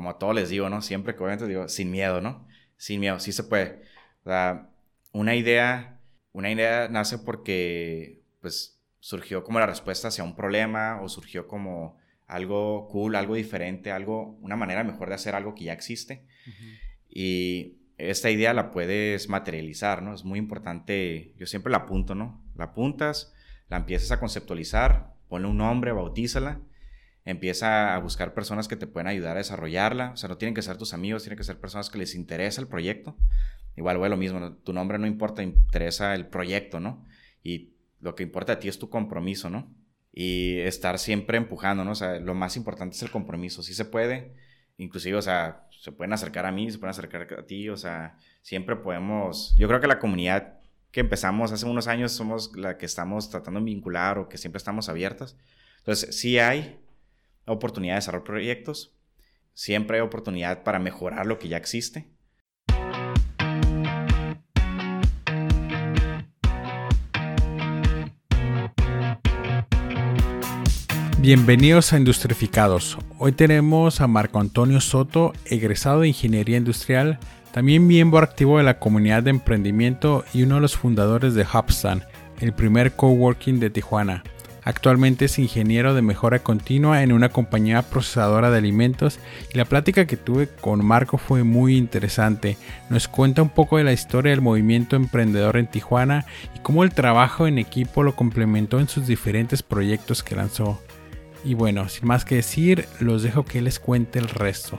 como a todos les digo, ¿no? Siempre que obviamente digo, sin miedo, ¿no? Sin miedo, sí se puede. O sea, una idea, una idea nace porque, pues, surgió como la respuesta hacia un problema o surgió como algo cool, algo diferente, algo, una manera mejor de hacer algo que ya existe. Y esta idea la puedes materializar, ¿no? Es muy importante, yo siempre la apunto, ¿no? La apuntas, la empiezas a conceptualizar, ponle un nombre, bautízala, empieza a buscar personas que te pueden ayudar a desarrollarla, o sea, no tienen que ser tus amigos, tienen que ser personas que les interesa el proyecto. Igual, güey, lo mismo, tu nombre no importa, interesa el proyecto, ¿no? Y lo que importa a ti es tu compromiso, ¿no? Y estar siempre empujando, ¿no? O sea, lo más importante es el compromiso, si se puede, inclusive, o sea, se pueden acercar a mí, se pueden acercar a ti, o sea, siempre podemos, yo creo que la comunidad que empezamos hace unos años somos la que estamos tratando de vincular o que siempre estamos abiertas. Entonces, sí hay oportunidad de desarrollar proyectos, siempre hay oportunidad para mejorar lo que ya existe. Bienvenidos a Industrificados. Hoy tenemos a Marco Antonio Soto, egresado de Ingeniería Industrial, también miembro activo de la comunidad de emprendimiento y uno de los fundadores de Hubstan, el primer coworking de Tijuana. Actualmente es ingeniero de mejora continua en una compañía procesadora de alimentos y la plática que tuve con Marco fue muy interesante. Nos cuenta un poco de la historia del movimiento emprendedor en Tijuana y cómo el trabajo en equipo lo complementó en sus diferentes proyectos que lanzó. Y bueno, sin más que decir, los dejo que les cuente el resto.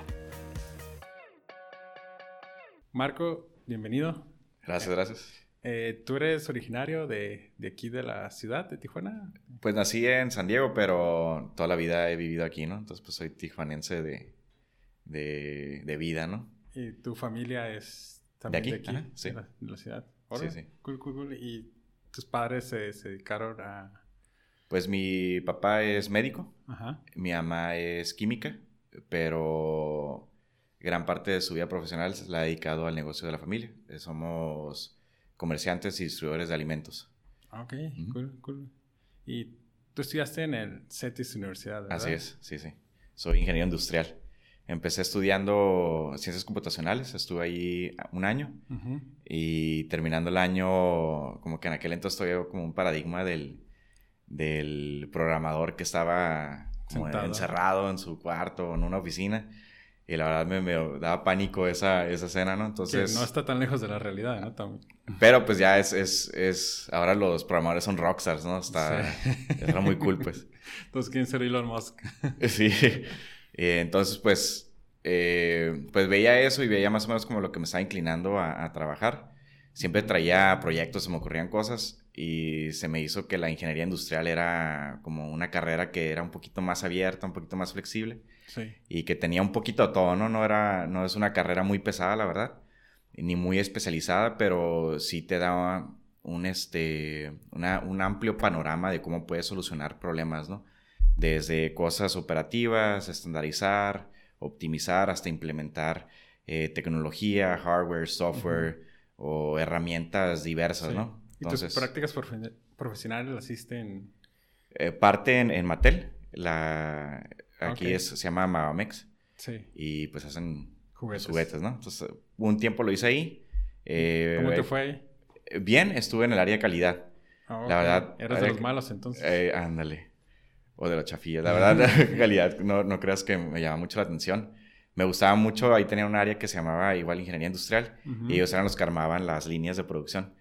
Marco, bienvenido. Gracias, gracias. Eh, ¿Tú eres originario de, aquí de la ciudad de Tijuana? Pues nací en San Diego, pero toda la vida he vivido aquí, ¿no? Entonces, pues soy tijuanense de, de, vida, ¿no? ¿Y tu familia es también de aquí? sí. De la, ciudad. Sí, sí. Cool, cool, cool. ¿Y tus padres se, se dedicaron a, pues mi papá es médico, mi mamá es química, pero gran parte de su vida profesional se la ha dedicado al negocio de la familia. Eh, somos comerciantes y distribuidores de alimentos. Ah, ok, cool, cool. Y tú estudiaste en el CETIS Universidad, ¿verdad? Así es, sí, sí. Soy ingeniero industrial. Empecé estudiando ciencias computacionales, estuve ahí un año y terminando el año, como que en aquel entonces estoy como un paradigma del del programador que estaba encerrado en su cuarto en una oficina. Y la verdad me, daba pánico esa, esa escena, ¿no? Entonces... no está tan lejos de la realidad, ¿no? Pero pues ya es, es, es... Ahora los programadores son rockstars, ¿no? Está... Era muy cool, pues. Entonces, ¿quién ser Elon Musk? sí. entonces, pues... Eh, pues veía eso y veía más o menos como lo que me estaba inclinando a, a trabajar. Siempre traía proyectos, se me ocurrían cosas y se me hizo que la ingeniería industrial era como una carrera que era un poquito más abierta, un poquito más flexible y que tenía un poquito de todo, ¿no? No, era, no es una carrera muy pesada, la verdad, ni muy especializada, pero sí te daba un, este, un amplio panorama de cómo puedes solucionar problemas, ¿no? Desde cosas operativas, estandarizar, optimizar, hasta implementar eh, tecnología, hardware, software o herramientas diversas, ¿no? ¿Y tus prácticas profesionales las hiciste en...? Eh, parte en, Mattel. La, aquí es, se llama Mavamex. Sí. Y pues hacen juguetes, ¿no? Entonces, un tiempo lo hice ahí. Eh, ¿Cómo te fue ahí? Bien, estuve en el área de calidad. Ah, la verdad. Eras de los malos entonces. Eh, ándale. O de los chafillas. La verdad, calidad, no, no creas que me llama mucho la atención. Me gustaba mucho, ahí tenía un área que se llamaba igual Ingeniería Industrial. Y ellos eran los que armaban las líneas de producción.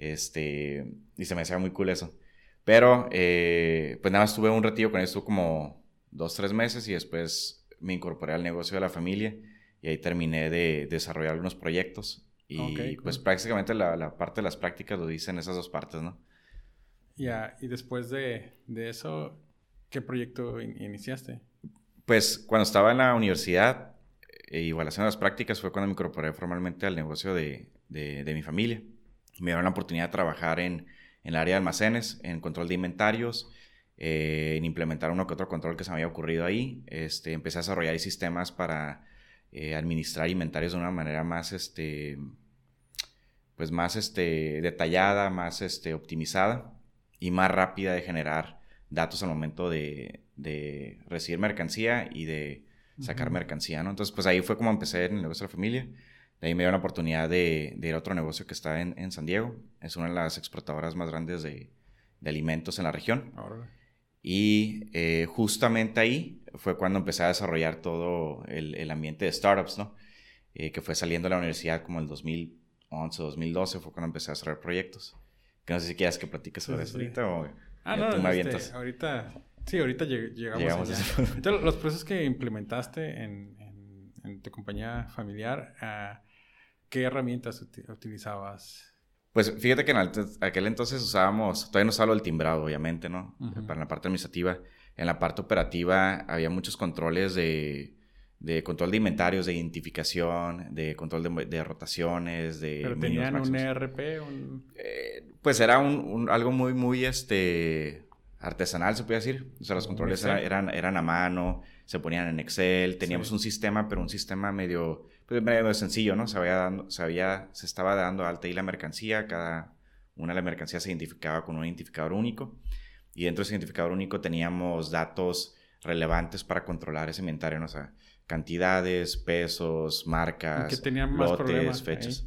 Este, y se me hacía muy cool eso. Pero, eh, pues nada más tuve un retiro con esto como dos, tres meses y después me incorporé al negocio de la familia y ahí terminé de desarrollar algunos proyectos. Y pues prácticamente la, parte de las prácticas lo dicen esas dos partes, ¿no? Ya, y después de, de, eso, ¿qué proyecto iniciaste? Pues cuando estaba en la universidad, e igual haciendo las prácticas, fue cuando me incorporé formalmente al negocio de, de, de mi familia me dieron la oportunidad de trabajar en, en el área de almacenes, en control de inventarios, eh, en implementar uno que otro control que se me había ocurrido ahí. Este, empecé a desarrollar sistemas para eh, administrar inventarios de una manera más, este, pues más este, detallada, más este, optimizada y más rápida de generar datos al momento de, de recibir mercancía y de sacar mercancía, ¿no? Entonces, pues ahí fue como empecé en el negocio de la familia. De ahí me dio la oportunidad de, ir a otro negocio que está en, en, San Diego. Es una de las exportadoras más grandes de, de alimentos en la región. Y eh, justamente ahí fue cuando empecé a desarrollar todo el, el ambiente de startups, ¿no? Eh, que fue saliendo de la universidad como el 2011, 2012, fue cuando empecé a desarrollar proyectos. Que no sé si quieras que platiques sobre eso ahorita o ah, no, tú me este, ahorita, sí, ahorita llegamos, Entonces, los procesos que implementaste en, en, tu compañía familiar, uh, ¿qué herramientas utilizabas? Pues fíjate que en aquel entonces usábamos, todavía no usaba el timbrado, obviamente, ¿no? Para la parte administrativa. En la parte operativa había muchos controles de, de control de inventarios, de identificación, de control de, rotaciones, de... ¿Pero tenían un ERP? Eh, pues era un, algo muy, muy, este, artesanal, se puede decir. O sea, los controles eran, eran a mano, se ponían en Excel, teníamos un sistema, pero un sistema medio pues medio sencillo, ¿no? Se, había dando, se, había, se estaba dando alta ahí la mercancía, cada una de las mercancías se identificaba con un identificador único y dentro de ese identificador único teníamos datos relevantes para controlar ese inventario, ¿no? o sea, cantidades, pesos, marcas, lotes, fechas.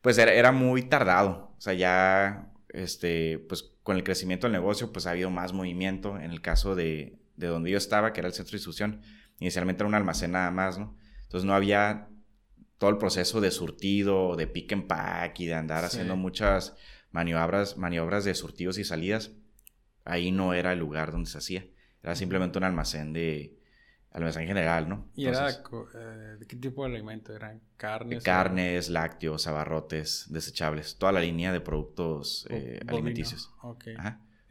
Pues era, era, muy tardado, o sea, ya, este, pues con el crecimiento del negocio, pues ha habido más movimiento. En el caso de, de donde yo estaba, que era el centro de distribución, inicialmente era un almacén nada más, ¿no? Entonces no había todo el proceso de surtido, de pick and pack y de andar haciendo muchas maniobras, maniobras de surtidos y salidas, ahí no era el lugar donde se hacía. Era simplemente un almacén de almacén general, ¿no? ¿Y era eh, de qué tipo de alimento? ¿Eran carnes? Carnes, lácteos, abarrotes, desechables, toda la línea de productos eh, alimenticios. Ok.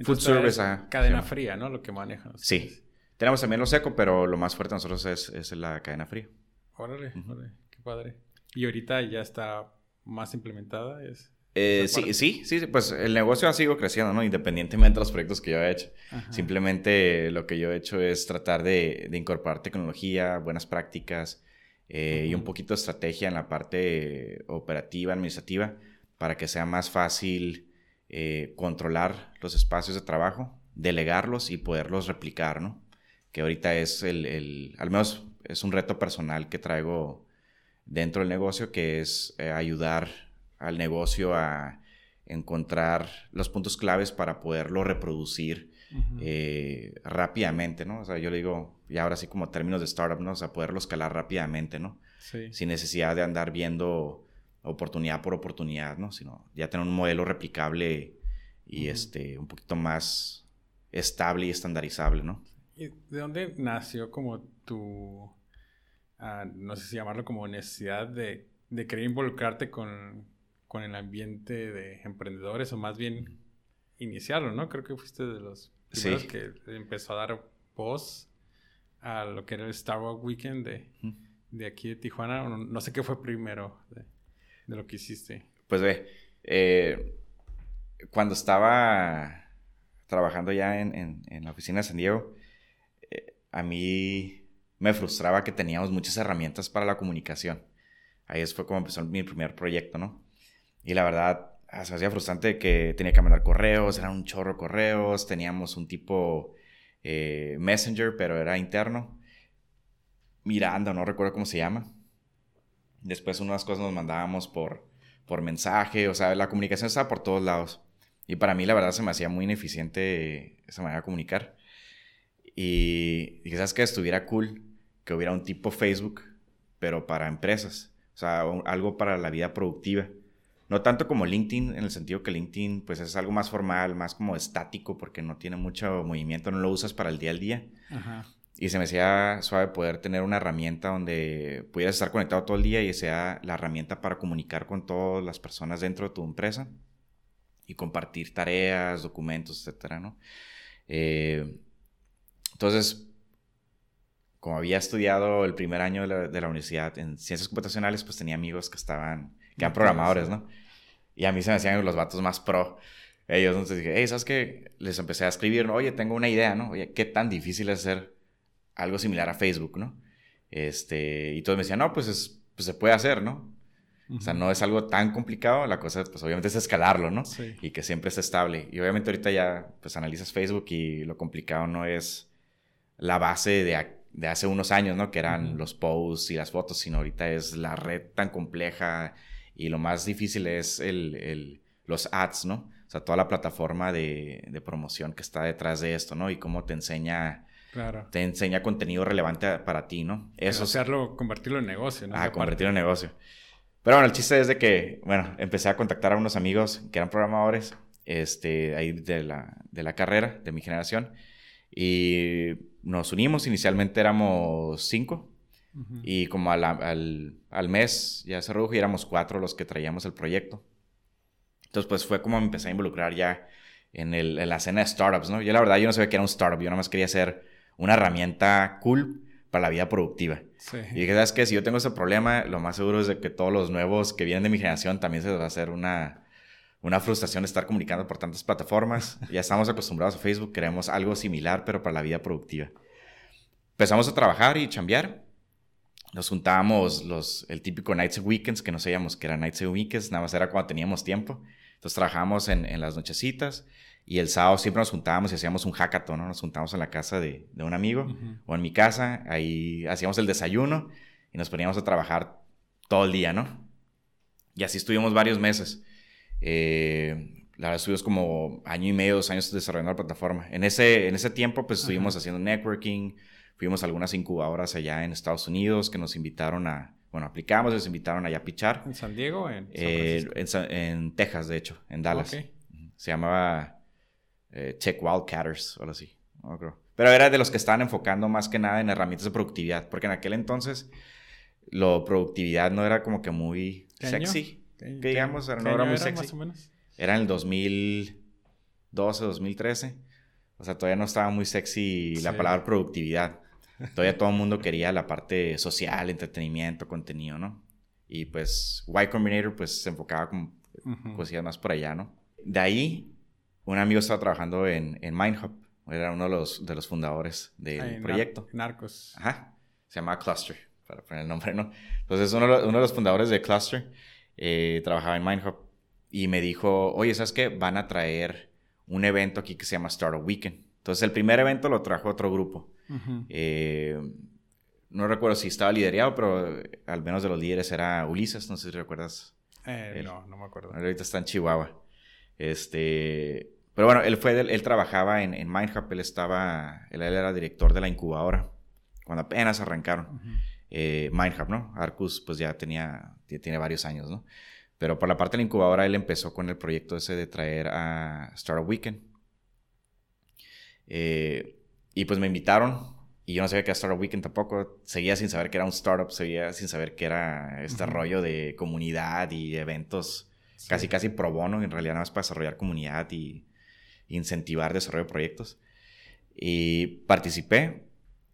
Food service, Cadena fría, ¿no? Lo que manejan. Sí. Tenemos también lo seco, pero lo más fuerte nosotros es, es la cadena fría. Órale, órale padre. ¿Y ahorita ya está más implementada? ¿Es, eh, sí, sí, sí, pues el negocio ha seguido creciendo, ¿no? Independientemente de los proyectos que yo he hecho. Simplemente lo que yo he hecho es tratar de, incorporar tecnología, buenas prácticas eh, y un poquito de estrategia en la parte operativa, administrativa, para que sea más fácil eh, controlar los espacios de trabajo, delegarlos y poderlos replicar, ¿no? Que ahorita es el, el al menos es un reto personal que traigo dentro del negocio, que es eh, ayudar al negocio a encontrar los puntos claves para poderlo reproducir eh, rápidamente, ¿no? O sea, yo le digo, y ahora sí como términos de startup, ¿no? O sea, poderlo escalar rápidamente, ¿no? Sí. Sin necesidad de andar viendo oportunidad por oportunidad, ¿no? Sino ya tener un modelo replicable y este, un poquito más estable y estandarizable, ¿no? ¿Y de dónde nació como tu no sé si llamarlo como necesidad de, de querer involucrarte con, con, el ambiente de emprendedores o más bien iniciarlo, ¿no? Creo que fuiste de los primeros que empezó a dar voz a lo que era el Starbucks Weekend de, de aquí de Tijuana. No, sé qué fue primero de, lo que hiciste. Pues ve, eh, cuando estaba trabajando ya en, en, la oficina de San Diego, eh, a mí me frustraba que teníamos muchas herramientas para la comunicación. Ahí fue como empezó mi primer proyecto, ¿no? Y la verdad, ah, se hacía frustrante que tenía que mandar correos, eran un chorro de correos, teníamos un tipo eh, Messenger, pero era interno. Miranda, no recuerdo cómo se llama. Después unas cosas nos mandábamos por, por mensaje, o sea, la comunicación estaba por todos lados. Y para mí la verdad se me hacía muy ineficiente esa manera de comunicar. Y quizás que estuviera cool que hubiera un tipo Facebook, pero para empresas. O sea, algo para la vida productiva. No tanto como LinkedIn, en el sentido que LinkedIn pues es algo más formal, más como estático, porque no tiene mucho movimiento, no lo usas para el día al día. Y se me hacía suave poder tener una herramienta donde pudieras estar conectado todo el día y sea la herramienta para comunicar con todas las personas dentro de tu empresa y compartir tareas, documentos, etcétera, ¿no? Eh, entonces, como había estudiado el primer año de la, universidad en ciencias computacionales, pues tenía amigos que estaban, que eran programadores, ¿no? Y a mí se me hacían los vatos más pro. Ellos, entonces dije, hey, ¿sabes qué? Les empecé a escribir, oye, tengo una idea, ¿no? Oye, ¿qué tan difícil es hacer algo similar a Facebook, ¿no? Este, y todos me decían, no, pues, es, pues se puede hacer, ¿no? O sea, no es algo tan complicado, la cosa, pues obviamente es escalarlo, ¿no? Sí. Y que siempre esté estable. Y obviamente ahorita ya, pues analizas Facebook y lo complicado no es la base de de hace unos años, ¿no? Que eran los posts y las fotos, sino ahorita es la red tan compleja y lo más difícil es el, el, los ads, ¿no? O sea, toda la plataforma de, de, promoción que está detrás de esto, ¿no? Y cómo te enseña... Claro. Te enseña contenido relevante para ti, ¿no? Eso. Hacerlo, convertirlo en negocio, ¿no? Ah, convertirlo en negocio. Pero bueno, el chiste es de que, bueno, empecé a contactar a unos amigos que eran programadores, este, ahí de la, de la carrera, de mi generación, y nos unimos. Inicialmente éramos cinco, y como al, al, al, mes ya se redujo y éramos cuatro los que traíamos el proyecto. Entonces, pues fue como me empecé a involucrar ya en, el, en la escena de startups, ¿no? Yo la verdad, yo no sabía que era un startup, yo nada más quería ser una herramienta cool para la vida productiva. Y dije, ¿sabes qué? Si yo tengo ese problema, lo más seguro es de que todos los nuevos que vienen de mi generación también se les va a hacer una, una frustración estar comunicando por tantas plataformas. ya estamos acostumbrados a Facebook, queremos algo similar, pero para la vida productiva. Empezamos a trabajar y chambear. Nos juntábamos los, el típico nights and weekends, que no sabíamos que era nights and weekends, nada más era cuando teníamos tiempo. Entonces trabajábamos en, en las nochecitas y el sábado siempre nos juntábamos y hacíamos un hackathon, ¿no? Nos juntábamos en la casa de, de un amigo o en mi casa, ahí hacíamos el desayuno y nos poníamos a trabajar todo el día, ¿no? Y así estuvimos varios meses. Eh, la verdad, estuvimos como año y medio, dos años desarrollando la plataforma. En ese, en ese tiempo, pues estuvimos haciendo networking, fuimos a algunas incubadoras allá en Estados Unidos que nos invitaron a, bueno, aplicamos, nos invitaron allá a pichar. ¿En San Diego? En, eh, en, Texas, de hecho, en Dallas. Se llamaba eh, Tech Wildcatters o algo así. No creo. Pero era de los que estaban enfocando más que nada en herramientas de productividad, porque en aquel entonces la productividad no era como que muy sexy, que digamos, no era muy sexy. Más o menos? Era en el 2012, 2013. O sea, todavía no estaba muy sexy la palabra productividad. Todavía todo el mundo quería la parte social, entretenimiento, contenido, ¿no? Y pues Y Combinator pues se enfocaba como cosillas más por allá, ¿no? De ahí un amigo estaba trabajando en, en MindHub. Era uno de los, de los fundadores del proyecto. Narcos. Ajá. Se llamaba Cluster, para poner el nombre, ¿no? Entonces, uno, de los fundadores de Cluster eh, trabajaba en MindHub y me dijo, oye, ¿sabes qué? Van a traer un evento aquí que se llama Startup Weekend. Entonces, el primer evento lo trajo otro grupo. Eh, no recuerdo si estaba liderado, pero al menos de los líderes era Ulises, no sé si recuerdas. Eh, no, no me acuerdo. Ahorita está en Chihuahua. Este, pero bueno, él fue, él, trabajaba en, en Mindhub, él estaba, él, era director de la incubadora cuando apenas arrancaron eh, Mindhub, ¿no? Arcus pues ya tenía, tiene varios años, ¿no? Pero por la parte de la incubadora él empezó con el proyecto ese de traer a Startup Weekend. Eh, y pues me invitaron y yo no sabía que era Startup Weekend tampoco. Seguía sin saber que era un startup, seguía sin saber que era este rollo de comunidad y eventos casi casi pro bono, en realidad nada más para desarrollar comunidad y incentivar desarrollo de proyectos. Y participé,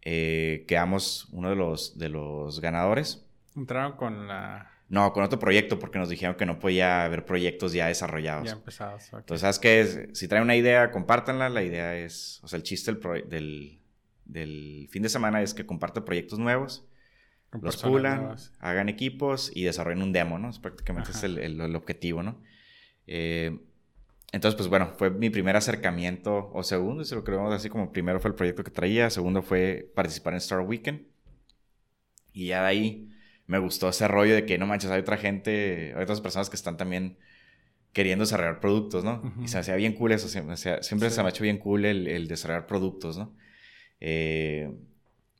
eh, quedamos uno de los, de los ganadores. ¿Entraron con la...? No, con otro proyecto porque nos dijeron que no podía haber proyectos ya desarrollados. Ya empezados. Entonces, ¿sabes qué? Si traen una idea, compártanla. La idea es, o sea, el chiste del, del, del fin de semana es que comparte proyectos nuevos, los pulan, hagan equipos y desarrollen un demo, ¿no? Es prácticamente es el, el, objetivo, ¿no? Eh, entonces, pues bueno, fue mi primer acercamiento, o segundo, si lo creemos así como primero fue el proyecto que traía, segundo fue participar en Star Weekend. Y ya de ahí me gustó ese rollo de que no manches, hay otra gente, hay otras personas que están también queriendo desarrollar productos, ¿no? Y se me hacía bien cool eso, siempre, se me ha hecho bien cool el, el desarrollar productos, ¿no? Eh,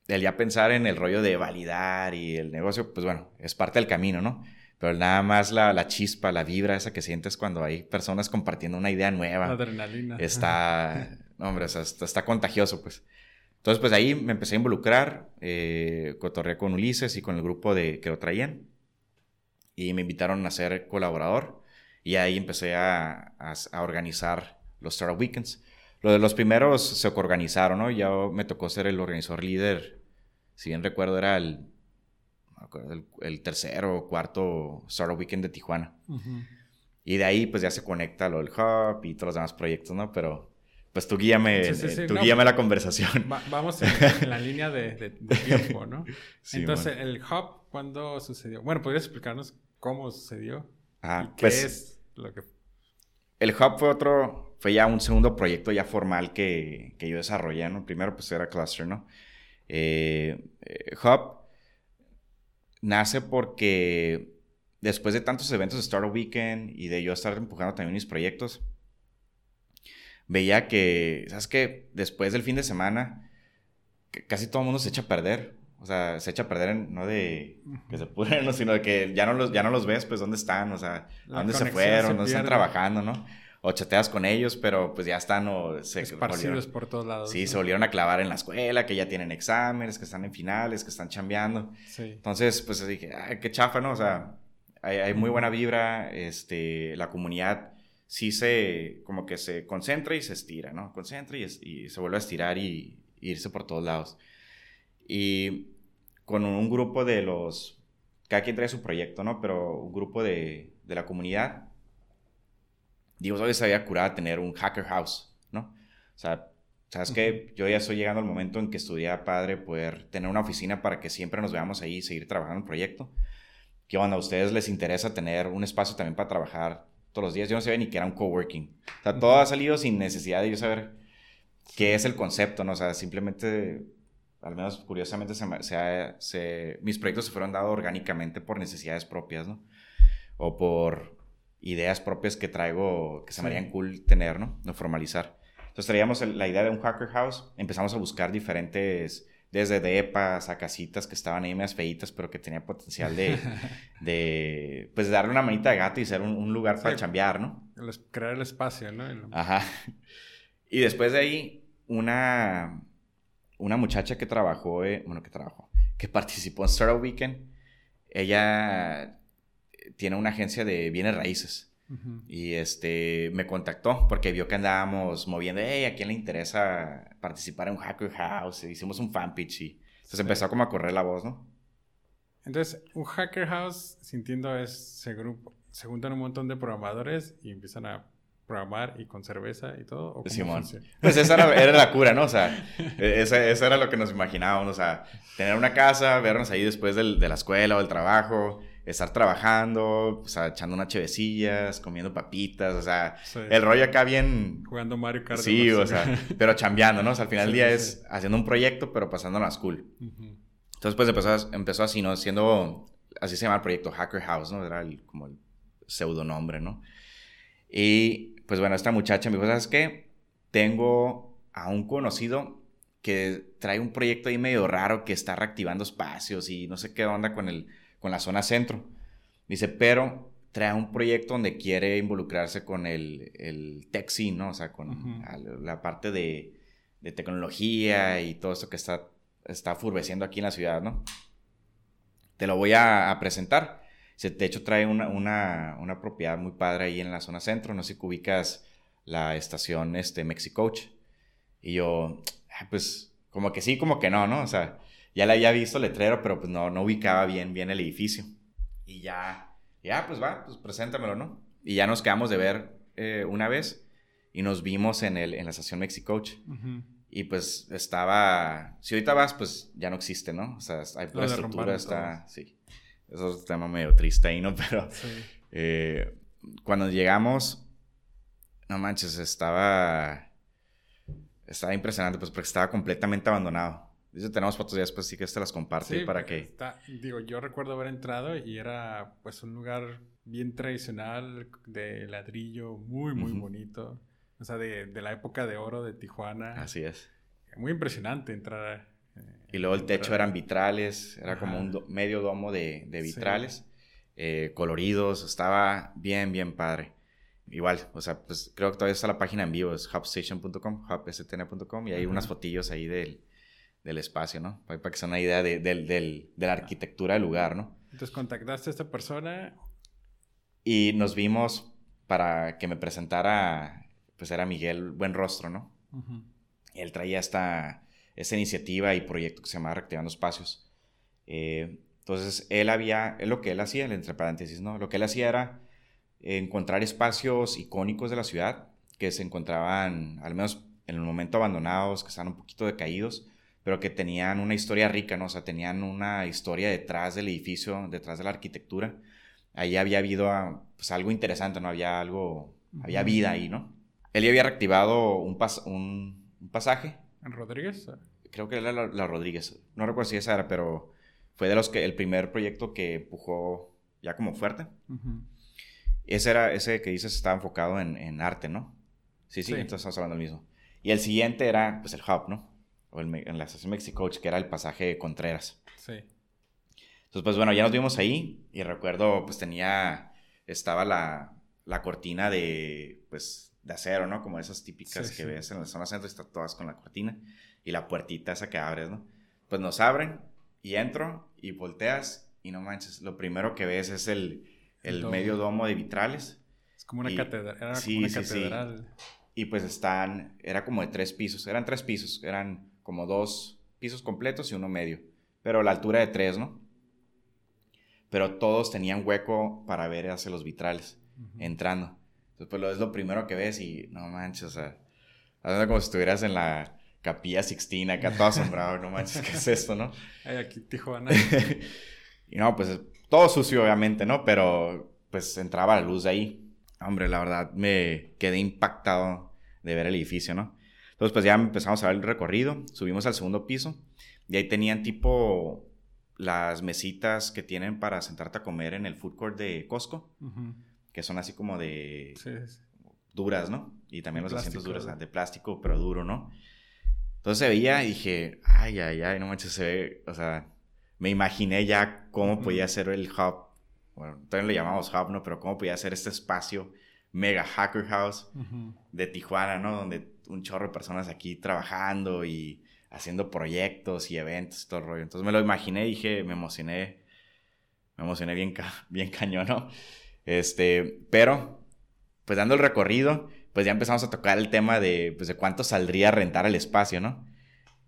el ya pensar en el rollo de validar y el negocio, pues bueno, es parte del camino, ¿no? Pero nada más la, la, chispa, la vibra esa que sientes cuando hay personas compartiendo una idea nueva. Adrenalina. Está, hombre, está, contagioso, pues. Entonces, pues ahí me empecé a involucrar, eh, cotorreé con Ulises y con el grupo de, que lo traían. Y me invitaron a ser colaborador. Y ahí empecé a, a, organizar los Startup Weekends. Lo de los primeros se organizaron, ¿no? Ya me tocó ser el organizador líder. Si bien recuerdo, era el el, tercero o cuarto Startup Weekend de Tijuana. Y de ahí pues ya se conecta lo del Hub y todos los demás proyectos, ¿no? Pero pues tú guíame, tú guíame la conversación. vamos en, la línea de, tiempo, ¿no? Entonces, ¿el Hub cuándo sucedió? Bueno, ¿podrías explicarnos cómo sucedió? Ah, ¿Qué pues, es lo que...? El Hub fue otro, fue ya un segundo proyecto ya formal que, que yo desarrollé, ¿no? Primero pues era Cluster, ¿no? Eh, eh, Hub nace porque después de tantos eventos de Startup Weekend y de yo estar empujando también mis proyectos, veía que, ¿sabes qué? Después del fin de semana, casi todo el mundo se echa a perder. O sea, se echa a perder, no de que se pudren, sino de que ya no los, ya no los ves, pues, dónde están, o sea, a dónde se fueron, dónde están trabajando, ¿no? O chateas con ellos, pero pues ya están o se Esparcidos por todos lados. Sí, se volvieron a clavar en la escuela, que ya tienen exámenes, que están en finales, que están chambeando. Sí. Entonces, pues dije, ay, qué chafa, ¿no? O sea, hay, hay muy buena vibra, este, la comunidad sí se, como que se concentra y se estira, ¿no? Concentra y, y se vuelve a estirar y, irse por todos lados. Y con un grupo de los, cada quien trae su proyecto, ¿no? Pero un grupo de, de la comunidad, digo, hoy se había curado tener un hacker house, ¿no? O sea, ¿sabes qué? Yo ya estoy llegando al momento en que estudié padre poder tener una oficina para que siempre nos veamos ahí y seguir trabajando en el proyecto. Que cuando a ustedes les interesa tener un espacio también para trabajar todos los días. Yo no sabía ni que era un coworking. O sea, todo ha salido sin necesidad de yo saber qué es el concepto, ¿no? O sea, simplemente, al menos curiosamente, se, se, mis proyectos se fueron dados orgánicamente por necesidades propias, ¿no? O por ideas propias que traigo, que se me harían cool tener, ¿no? No formalizar. Entonces traíamos la idea de un hacker house, empezamos a buscar diferentes desde depas a casitas que estaban ahí más feitas, pero que tenía potencial de, de pues, darle una manita de gato y ser un, lugar para chambear, ¿no? crear el espacio, ¿no? Ajá. Y después de ahí, una, una muchacha que trabajó, eh, bueno, que trabajó, que participó en Startup Weekend, ella tiene una agencia de bienes raíces. Y este, me contactó porque vio que andábamos moviendo, hey, ¿a quién le interesa participar en un Hacker House? hicimos un fan pitch y entonces empezó como a correr la voz, ¿no? Entonces, un Hacker House, sintiendo, es, se, grupo, se juntan un montón de programadores y empiezan a programar y con cerveza y todo. ¿o Simón. Pues esa era, la cura, ¿no? O sea, e, eso era lo que nos imaginábamos, o sea, tener una casa, vernos ahí después del, de la escuela o del trabajo, estar trabajando, o sea, echando unas chevecillas, comiendo papitas, o sea, el rollo acá bien... Jugando Mario Kart. Sí, o sea, pero chambeando, ¿no? O sea, al final del día es haciendo un proyecto, pero pasando a school. Entonces, pues empezó, empezó así, ¿no? Siendo, así se llama el proyecto Hacker House, ¿no? Era como el pseudonombre, ¿no? Y, pues bueno, esta muchacha me dijo, ¿sabes qué? Tengo a un conocido que trae un proyecto ahí medio raro que está reactivando espacios y no sé qué onda con el con la zona centro. Dice, pero trae un proyecto donde quiere involucrarse con el, el tech scene, ¿no? O sea, con la parte de, de, tecnología y todo esto que está, está furbeciendo aquí en la ciudad, ¿no? Te lo voy a, presentar. De hecho, trae una, una, una, propiedad muy padre ahí en la zona centro. No sé si ubicas la estación este, Mexicoach. Y yo, pues, como que sí, como que no, ¿no? O sea, ya le había visto letrero, pero pues no, no ubicaba bien, bien el edificio. Y ya, ya, pues va, pues preséntamelo, ¿no? Y ya nos quedamos de ver eh, una vez y nos vimos en, el, en la estación Mexicoach. Y pues estaba, si ahorita vas, pues ya no existe, ¿no? O sea, hay la estructura, está, sí. Eso es un tema medio triste ahí, ¿no? Pero eh, cuando llegamos, no manches, estaba, estaba impresionante, pues porque estaba completamente abandonado. Dice, tenemos fotos ya después sí que te las comparte para que... digo, yo recuerdo haber entrado y era pues un lugar bien tradicional de ladrillo, muy, muy bonito. O sea, de, de, la época de oro de Tijuana. Así es. Muy impresionante entrar. Eh, y luego el techo eran vitrales, era como un medio domo de, de vitrales, eh, coloridos, estaba bien, bien padre. Igual, o sea, pues creo que todavía está la página en vivo, es hubstation.com, hubstn.com, y hay unas fotillos ahí del del espacio, ¿no? Para, que sea una idea de, de, la arquitectura del lugar, ¿no? Entonces contactaste a esta persona. Y nos vimos para que me presentara, pues era Miguel Buen Rostro, ¿no? Él traía esta, esta iniciativa y proyecto que se llama Reactivando Espacios. Eh, entonces, él había, lo que él hacía, entre paréntesis, ¿no? Lo que él hacía era encontrar espacios icónicos de la ciudad que se encontraban, al menos en el momento, abandonados, que estaban un poquito decaídos, pero que tenían una historia rica, ¿no? O sea, tenían una historia detrás del edificio, detrás de la arquitectura. Ahí había habido ah, pues, algo interesante, ¿no? Había algo, había vida ahí, ¿no? Él ya había reactivado un, un, pasaje. ¿En Rodríguez? creo que era la, Rodríguez, no recuerdo si esa era, pero fue de los que, el primer proyecto que empujó ya como fuerte. Ese era, ese que dices estaba enfocado en, arte, ¿no? Sí, sí, entonces estamos hablando del mismo. Y el siguiente era, pues, el Hub, ¿no? O el, en la estación Mexicoach, que era el pasaje Contreras. Sí. Entonces, pues, bueno, ya nos vimos ahí y recuerdo, pues, tenía, estaba la, la cortina de, pues, de acero, ¿no? Como esas típicas que ves en la zona centro, están todas con la cortina y la puertita esa que abres, ¿no? Pues nos abren y entro y volteas y no manches, lo primero que ves es el, el medio domo de vitrales. Es como una catedral. Era como una catedral. Y pues están, era como de tres pisos, eran tres pisos, eran como dos pisos completos y uno medio, pero la altura de tres, ¿no? Pero todos tenían hueco para ver hacia los vitrales, entrando. Entonces, pues lo es lo primero que ves y no manches, o sea, como si estuvieras en la capilla Sixtina, acá todo asombrado, no manches, ¿qué es esto, no? Ay, aquí Tijuana. y no, pues todo sucio, obviamente, ¿no? Pero pues entraba la luz de ahí. Hombre, la verdad me quedé impactado de ver el edificio, ¿no? Entonces, pues ya empezamos a ver el recorrido, subimos al segundo piso y ahí tenían tipo las mesitas que tienen para sentarte a comer en el food court de Costco, que son así como de duras, ¿no? Y también los asientos duros, de plástico, pero duro, ¿no? Entonces se veía y dije, ay, ay, ay, no manches, se ve, o sea, me imaginé ya cómo podía ser el hub, bueno, también le llamamos hub, ¿no? Pero cómo podía ser este espacio mega hacker house de Tijuana, ¿no? Donde un chorro de personas aquí trabajando y haciendo proyectos y eventos y todo el rollo. Entonces me lo imaginé y dije, me emocioné, me emocioné bien, bien cañón, ¿no? Este, pero, pues dando el recorrido, pues ya empezamos a tocar el tema de, pues, de cuánto saldría a rentar el espacio, ¿no?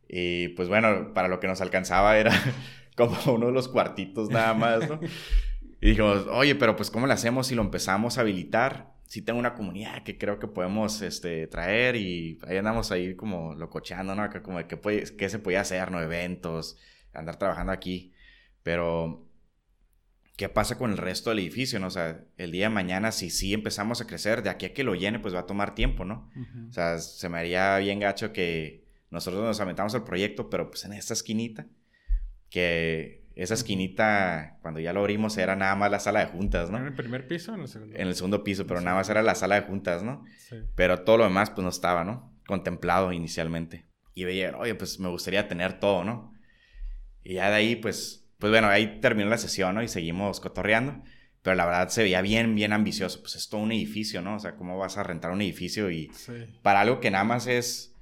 Y pues bueno, para lo que nos alcanzaba era como uno de los cuartitos nada más, ¿no? Y dijimos, oye, pero pues ¿cómo lo hacemos si lo empezamos a habilitar? Si tengo una comunidad que creo que podemos este, traer y ahí andamos ahí como lococheando, ¿no? Acá como de qué, puede, qué se podía hacer, ¿no? Eventos, andar trabajando aquí. Pero, ¿qué pasa con el resto del edificio, no? O sea, el día de mañana, si sí empezamos a crecer, de aquí a que lo llene, pues va a tomar tiempo, ¿no? O sea, se me haría bien gacho que nosotros nos aventamos al proyecto, pero pues en esta esquinita que esa esquinita, cuando ya lo abrimos, era nada más la sala de juntas, ¿no? ¿En el primer piso o en el segundo? En el segundo piso, pero nada más era la sala de juntas, ¿no? Sí. Pero todo lo demás, pues no estaba, ¿no? Contemplado inicialmente. Y veía, oye, pues me gustaría tener todo, ¿no? Y ya de ahí, pues, pues bueno, ahí terminó la sesión, ¿no? Y seguimos cotorreando. Pero la verdad se veía bien, bien ambicioso. Pues es todo un edificio, ¿no? O sea, ¿cómo vas a rentar un edificio y para algo que nada más es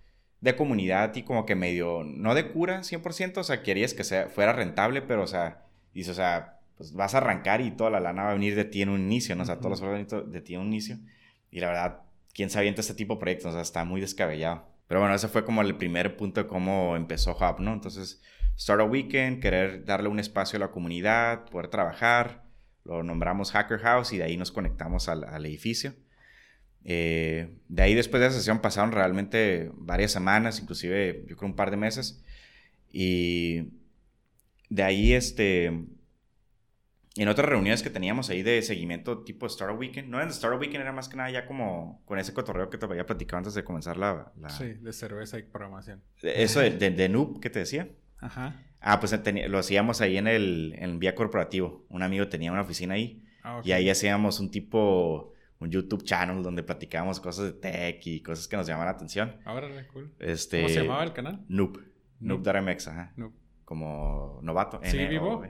de comunidad y como que medio, no de cura 100%, o sea, querías que sea, fuera rentable, pero, o sea, dices, o sea, pues vas a arrancar y toda la lana va a venir de ti en un inicio, ¿no? O sea, todos los órganos de ti en un inicio. Y la verdad, ¿quién se avienta este tipo de proyectos? O sea, está muy descabellado. Pero bueno, ese fue como el primer punto de cómo empezó Hub, ¿no? Entonces, Start a Weekend, querer darle un espacio a la comunidad, poder trabajar. Lo nombramos Hacker House y de ahí nos conectamos al, al edificio. Eh, de ahí después de esa sesión pasaron realmente varias semanas, inclusive yo creo un par de meses. Y de ahí, este, en otras reuniones que teníamos ahí de seguimiento tipo Startup Weekend, no en Startup Weekend, era más que nada ya como con ese cotorreo que te había platicado antes de comenzar la... Sí, de cerveza y programación. Eso de, de, Noob que te decía. Ajá. Ah, pues lo hacíamos ahí en el, en vía corporativo. Un amigo tenía una oficina ahí. Ah, y ahí hacíamos un tipo un YouTube channel donde platicábamos cosas de tech y cosas que nos llamaban la atención. Ahora, cool. Este, ¿Cómo se llamaba el canal? Noob. Noob.mx, ajá. Noob. Como novato. ¿Sí vivo?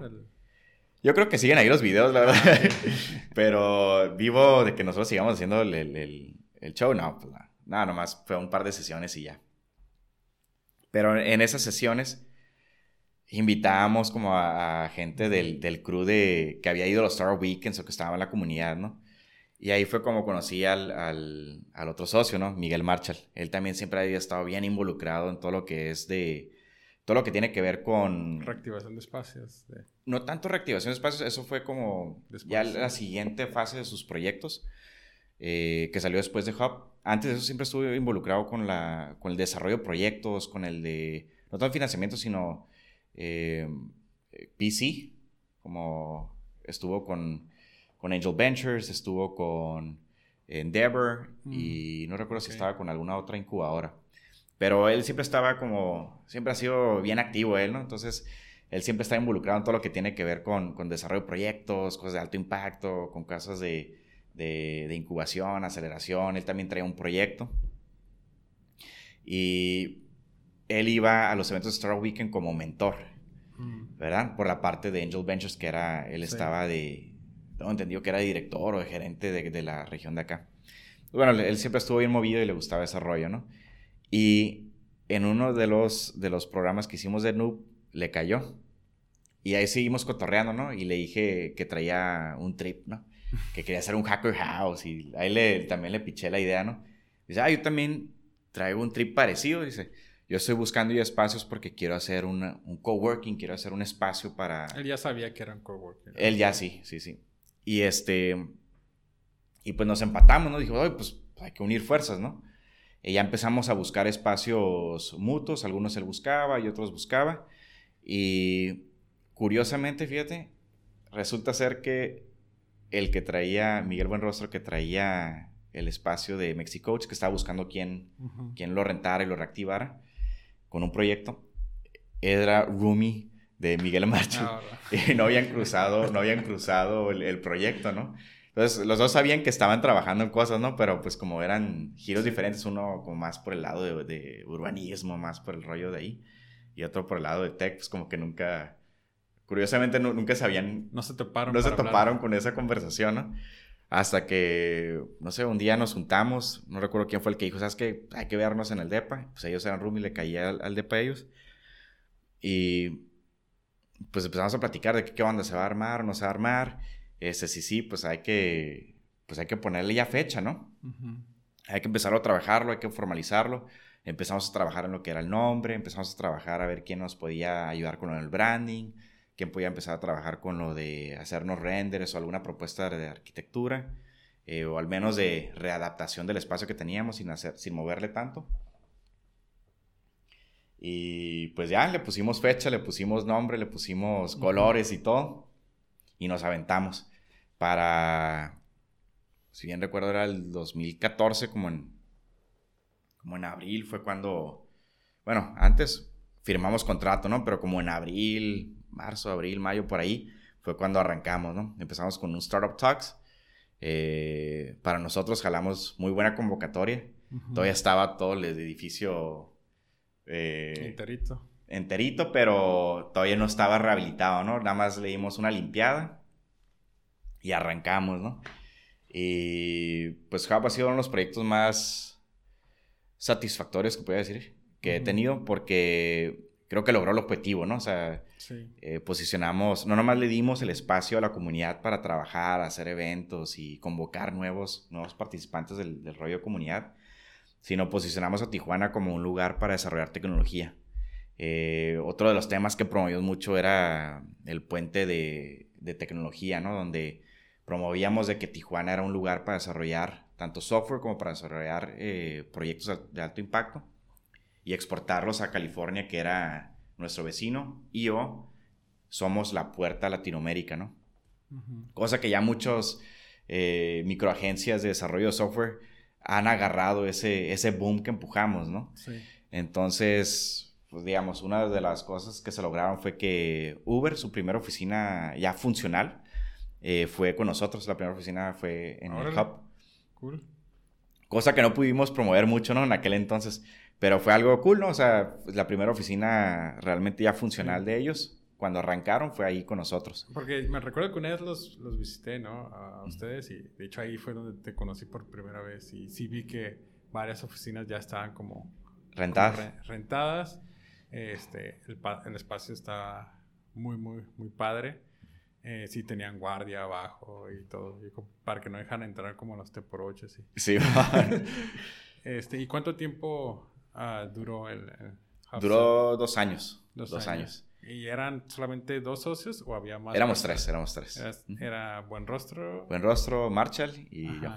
Yo creo que siguen ahí los videos, la verdad. Pero vivo de que nosotros sigamos haciendo el, el, el, show, no, pues nada, nomás fue un par de sesiones y ya. Pero en esas sesiones invitábamos como a, gente del, del, crew de que había ido a los Star Weekends o que estaba en la comunidad, ¿no? Y ahí fue como conocí al, al, otro socio, ¿no? Miguel Marshall. Él también siempre había estado bien involucrado en todo lo que es de... Todo lo que tiene que ver con... Reactivación de espacios. No tanto reactivación de espacios, eso fue como ya la siguiente fase de sus proyectos, eh, que salió después de Hub. Antes de eso siempre estuve involucrado con, la, con el desarrollo de proyectos, con el de... No tanto financiamiento, sino eh, PC, como estuvo con con Angel Ventures, estuvo con Endeavor y mm, no recuerdo si estaba con alguna otra incubadora. Pero él siempre estaba como, siempre ha sido bien activo él, ¿no? Entonces, él siempre está involucrado en todo lo que tiene que ver con, con desarrollo de proyectos, cosas de alto impacto, con cosas de, de, de, incubación, aceleración. Él también traía un proyecto. Y él iba a los eventos de Startup Weekend como mentor, mm. ¿verdad? Por la parte de Angel Ventures, que era, él estaba de, tengo entendido que era director o gerente de, de la región de acá. Bueno, él siempre estuvo bien movido y le gustaba ese rollo, ¿no? Y en uno de los, de los programas que hicimos de Noob, le cayó. Y ahí seguimos cotorreando, ¿no? Y le dije que traía un trip, ¿no? Que quería hacer un hacker house. Y ahí le, también le piché la idea, ¿no? Dice, ah, yo también traigo un trip parecido. Dice, yo estoy buscando ya espacios porque quiero hacer un coworking, quiero hacer un espacio para... Él ya sabía que era un coworking. Él ya sí, sí, sí. Y este... Y pues nos empatamos, ¿no? Dijo, oye, pues hay que unir fuerzas, ¿no? Y ya empezamos a buscar espacios mutuos, algunos él buscaba y otros buscaba. Y curiosamente, fíjate, resulta ser que el que traía, Miguel Buenrostro, que traía el espacio de Mexicoach, que estaba buscando quién, lo rentara y lo reactivara con un proyecto, era Rumi de Miguel Marchi. Ah, y no habían cruzado, no habían cruzado el proyecto, ¿no? Entonces, los dos sabían que estaban trabajando en cosas, ¿no? Pero pues como eran giros diferentes, uno como más por el lado de, urbanismo, más por el rollo de ahí, y otro por el lado de tech, pues como que nunca, curiosamente nunca sabían... No se toparon. No se toparon con esa conversación, ¿no? Hasta que, no sé, un día nos juntamos, no recuerdo quién fue el que dijo, ¿sabes qué? Hay que vernos en el DEPA. Pues ellos eran room y le caía al, DEPA a ellos. Y pues empezamos a platicar de qué, qué se va a armar, no se va a armar. Ese sí, sí, pues hay que, pues hay que ponerle ya fecha, ¿no? Hay que empezar a trabajarlo, hay que formalizarlo. Empezamos a trabajar en lo que era el nombre, empezamos a trabajar a ver quién nos podía ayudar con el branding, quién podía empezar a trabajar con lo de hacernos renders o alguna propuesta de arquitectura, eh, o al menos de readaptación del espacio que teníamos sin, hacer, sin moverle tanto. Y pues ya le pusimos fecha, le pusimos nombre, le pusimos colores y todo y nos aventamos para, si bien recuerdo era el 2014, como en, como en abril fue cuando, bueno, antes firmamos contrato, ¿no? Pero como en abril, marzo, abril, mayo, por ahí, fue cuando arrancamos, ¿no? Empezamos con un Startup Talks. Eh, para nosotros jalamos muy buena convocatoria. Todavía estaba todo el edificio... Eh, enterito enterito, pero todavía no estaba rehabilitado, ¿no? Nada más le dimos una limpiada y arrancamos, ¿no? Y pues Hub ha sido uno de los proyectos más satisfactorios que puedo decir que he tenido porque creo que logró el objetivo, ¿no? O sea, eh, posicionamos, no nomás le dimos el espacio a la comunidad para trabajar, hacer eventos y convocar nuevos, nuevos participantes del, del rollo de comunidad, sino posicionamos a Tijuana como un lugar para desarrollar tecnología. Eh, otro de los temas que promovimos mucho era el puente de, tecnología, ¿no? Donde promovíamos de que Tijuana era un lugar para desarrollar tanto software como para desarrollar eh, proyectos de alto impacto y exportarlos a California, que era nuestro vecino, y o somos la puerta a Latinoamérica, ¿no? Cosa que ya muchos eh, microagencias de desarrollo de software han agarrado ese, ese boom que empujamos, ¿no? Sí. Entonces, pues digamos, una de las cosas que se lograron fue que Uber, su primera oficina ya funcional, eh, fue con nosotros. La primera oficina fue en el Hub. Cool. Cosa que no pudimos promover mucho, ¿no? En aquel entonces. Pero fue algo cool, ¿no? O sea, la primera oficina realmente ya funcional de ellos, cuando arrancaron, fue ahí con nosotros. Porque me recuerdo que una vez los, los visité, ¿no? A ustedes y de hecho ahí fue donde te conocí por primera vez y sí vi que varias oficinas ya estaban como... Rentadas. rentadas este, el, el espacio está muy, muy, muy padre. Eh, sí tenían guardia abajo y todo, para que no dejan entrar como los T por 8, sí. Sí, este, ¿Y cuánto tiempo uh, duró el, Duró dos años. Dos, años. ¿Y eran solamente dos socios o había más? Éramos tres, éramos tres. Era, Buen Rostro. Buen Rostro, Marshall y yo.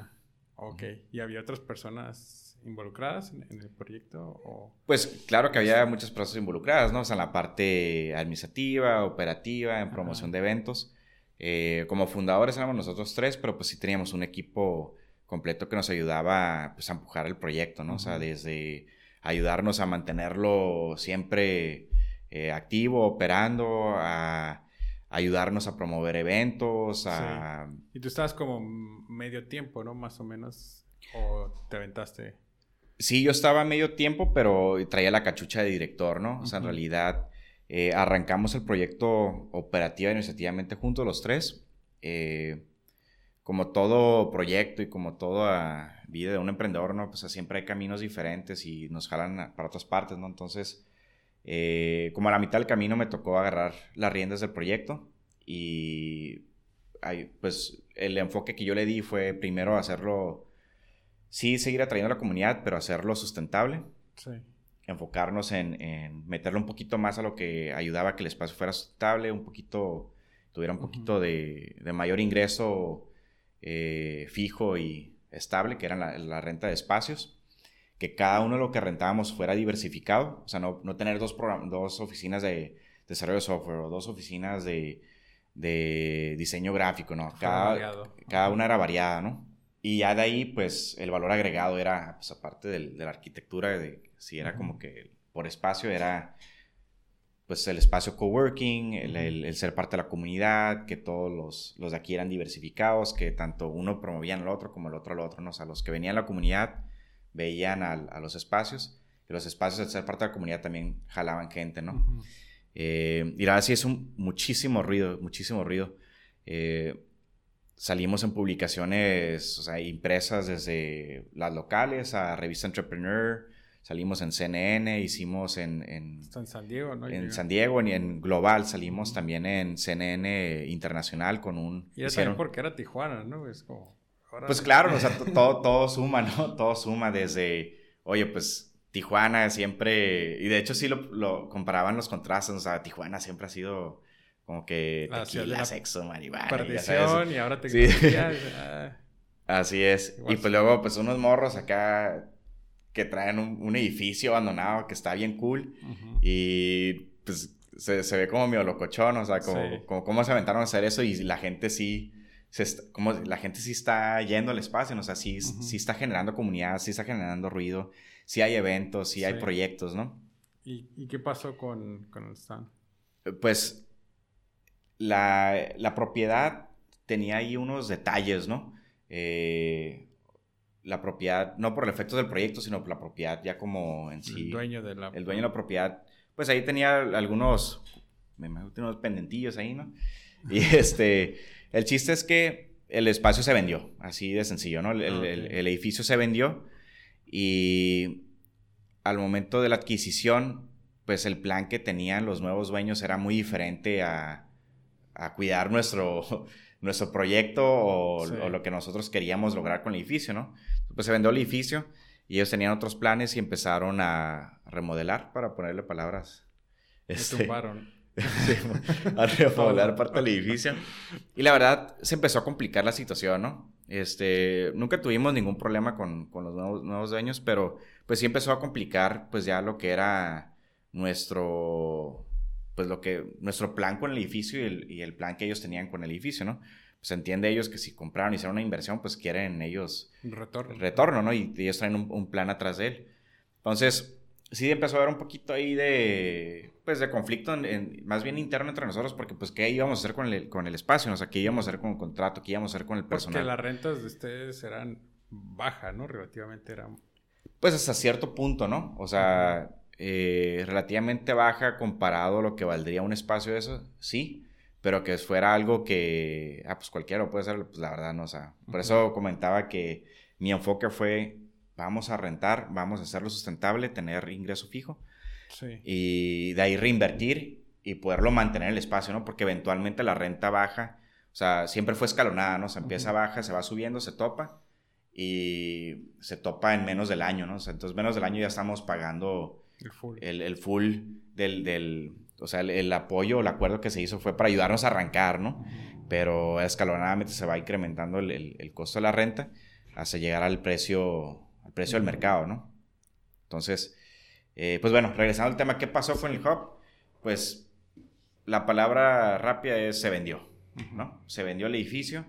Ok. ¿Y había otras personas involucradas en, el proyecto? O... Pues claro que había muchas personas involucradas, ¿no? O sea, en la parte administrativa, operativa, en promoción de eventos. Eh, como fundadores éramos nosotros tres, pero pues sí teníamos un equipo completo que nos ayudaba pues, a empujar el proyecto, ¿no? O sea, desde ayudarnos a mantenerlo siempre eh, activo, operando, a ayudarnos a promover eventos, a... Y tú estabas como medio tiempo, ¿no? Más o menos, o te aventaste. Sí, yo estaba medio tiempo, pero traía la cachucha de director, ¿no? O sea, en realidad eh, arrancamos el proyecto operativa iniciativamente juntos los tres. Eh, como todo proyecto y como toda vida de un emprendedor, ¿no? Pues siempre hay caminos diferentes y nos jalan para otras partes, ¿no? Entonces, eh, como a la mitad del camino me tocó agarrar las riendas del proyecto y pues el enfoque que yo le di fue primero hacerlo, sí, seguir atrayendo a la comunidad, pero hacerlo sustentable. Sí. Enfocarnos en, en, meterle un poquito más a lo que ayudaba a que el espacio fuera sustentable, un poquito, tuviera un poquito de, de, mayor ingreso eh, fijo y estable, que era la, la renta de espacios que cada uno de lo que rentábamos fuera diversificado, o sea, no, no tener dos, dos oficinas de desarrollo de software o dos oficinas de, de diseño gráfico, ¿no? Cada, cada una era variada, ¿no? Y ya de ahí, pues, el valor agregado era, pues, aparte de la arquitectura, de, si era como que por espacio era, pues, el espacio coworking, el, el, ser parte de la comunidad, que todos los, los de aquí eran diversificados, que tanto uno promovían al otro como el otro al otro, ¿no? O sea, los que venían a la comunidad veían a, los espacios. Y los espacios, al ser parte de la comunidad, también jalaban gente, ¿no? Eh, y la verdad sí es un muchísimo ruido, muchísimo ruido. Eh, salimos en publicaciones, o sea, impresas desde las locales a Revista Entrepreneur, salimos en CNN, hicimos en... En, San Diego, ¿no? En San Diego, y en Global, salimos también en CNN Internacional con un... Y era también porque era Tijuana, ¿no? Es como pues claro, o sea, todo, todo suma, ¿no? Todo suma desde, oye, pues Tijuana siempre, y de hecho sí lo, comparaban los contrastes, o sea, Tijuana siempre ha sido como que tequila, sexo, marihuana. Perdición y, ahora te sí. Ah. Así es. y pues luego, pues unos morros acá que traen un, edificio abandonado que está bien cool y pues se, ve como medio locochón, o sea, como, como cómo se aventaron a hacer eso y la gente sí como la gente sí está yendo al espacio, o sea, sí, está generando comunidad, sí está generando ruido, sí hay eventos, sí, hay proyectos, ¿no? ¿Y, qué pasó con, con, el stand? Pues la, la, propiedad tenía ahí unos detalles, ¿no? Eh, la propiedad, no por el efecto del proyecto, sino por la propiedad ya como en sí. El dueño de la... El dueño de la propiedad, pues ahí tenía algunos, me imagino, unos pendentillos ahí, ¿no? Y este... El chiste es que el espacio se vendió, así de sencillo, ¿no? El, edificio se vendió y al momento de la adquisición, pues el plan que tenían los nuevos dueños era muy diferente a, cuidar nuestro, nuestro proyecto o, lo que nosotros queríamos lograr con el edificio, ¿no? Pues se vendió el edificio y ellos tenían otros planes y empezaron a remodelar, para ponerle palabras. Este, tumbaron. a remodelar parte del edificio. Y la verdad, se empezó a complicar la situación, ¿no? Este, nunca tuvimos ningún problema con, con los nuevos, nuevos, dueños, pero pues sí empezó a complicar, pues ya lo que era nuestro, pues lo que, nuestro plan con el edificio y el, y el plan que ellos tenían con el edificio, ¿no? Pues entiende ellos que si compraron y hicieron una inversión, pues quieren ellos... Retorno. Retorno, ¿no? Y ellos traen un, un plan atrás de él. Entonces, sí empezó a haber un poquito ahí de, pues, de conflicto, en, más bien interno entre nosotros, porque, pues, ¿qué íbamos a hacer con el, con el espacio? O sea, ¿qué íbamos a hacer con el contrato? ¿Qué íbamos a hacer con el personal? Porque las rentas de ustedes eran bajas, ¿no? Relativamente eran... Pues hasta cierto punto, ¿no? O sea, eh, relativamente baja comparado a lo que valdría un espacio de eso, sí, pero que fuera algo que, ah, pues cualquiera lo puede hacer, pues la verdad no, o sea, por eso comentaba que mi enfoque fue vamos a rentar, vamos a hacerlo sustentable, tener ingreso fijo. Y de ahí reinvertir y poderlo mantener en el espacio, ¿no? Porque eventualmente la renta baja, o sea, siempre fue escalonada, ¿no? Se empieza baja, se va subiendo, se topa y se topa en menos del año, ¿no? O sea, entonces menos del año ya estamos pagando el full, del, del, o sea, el, apoyo, el acuerdo que se hizo fue para ayudarnos a arrancar, ¿no? Pero escalonadamente se va incrementando el, el costo de la renta hasta llegar al precio precio del mercado, ¿no? Entonces, eh, pues bueno, regresando al tema, ¿qué pasó con el hub? Pues la palabra rápida es se vendió, ¿no? Se vendió el edificio.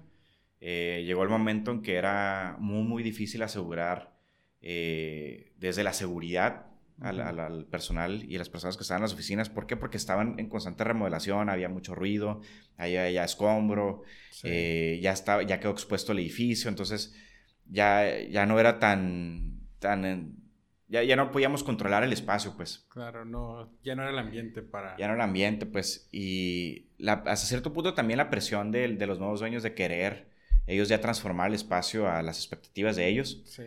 Eh, llegó el momento en que era muy, muy difícil asegurar eh, desde la seguridad al, personal y a las personas que estaban en las oficinas. ¿Por qué? Porque estaban en constante remodelación, había mucho ruido, había ya escombro, eh, ya, estaba, ya quedó expuesto el edificio, entonces ya, ya no era tan... tan ya, ya no podíamos controlar el espacio, pues. Claro, no, ya no era el ambiente para... Ya no era el ambiente, pues. Y hasta cierto punto también la presión de, de los nuevos dueños de querer ellos ya transformar el espacio a las expectativas de ellos. Sí.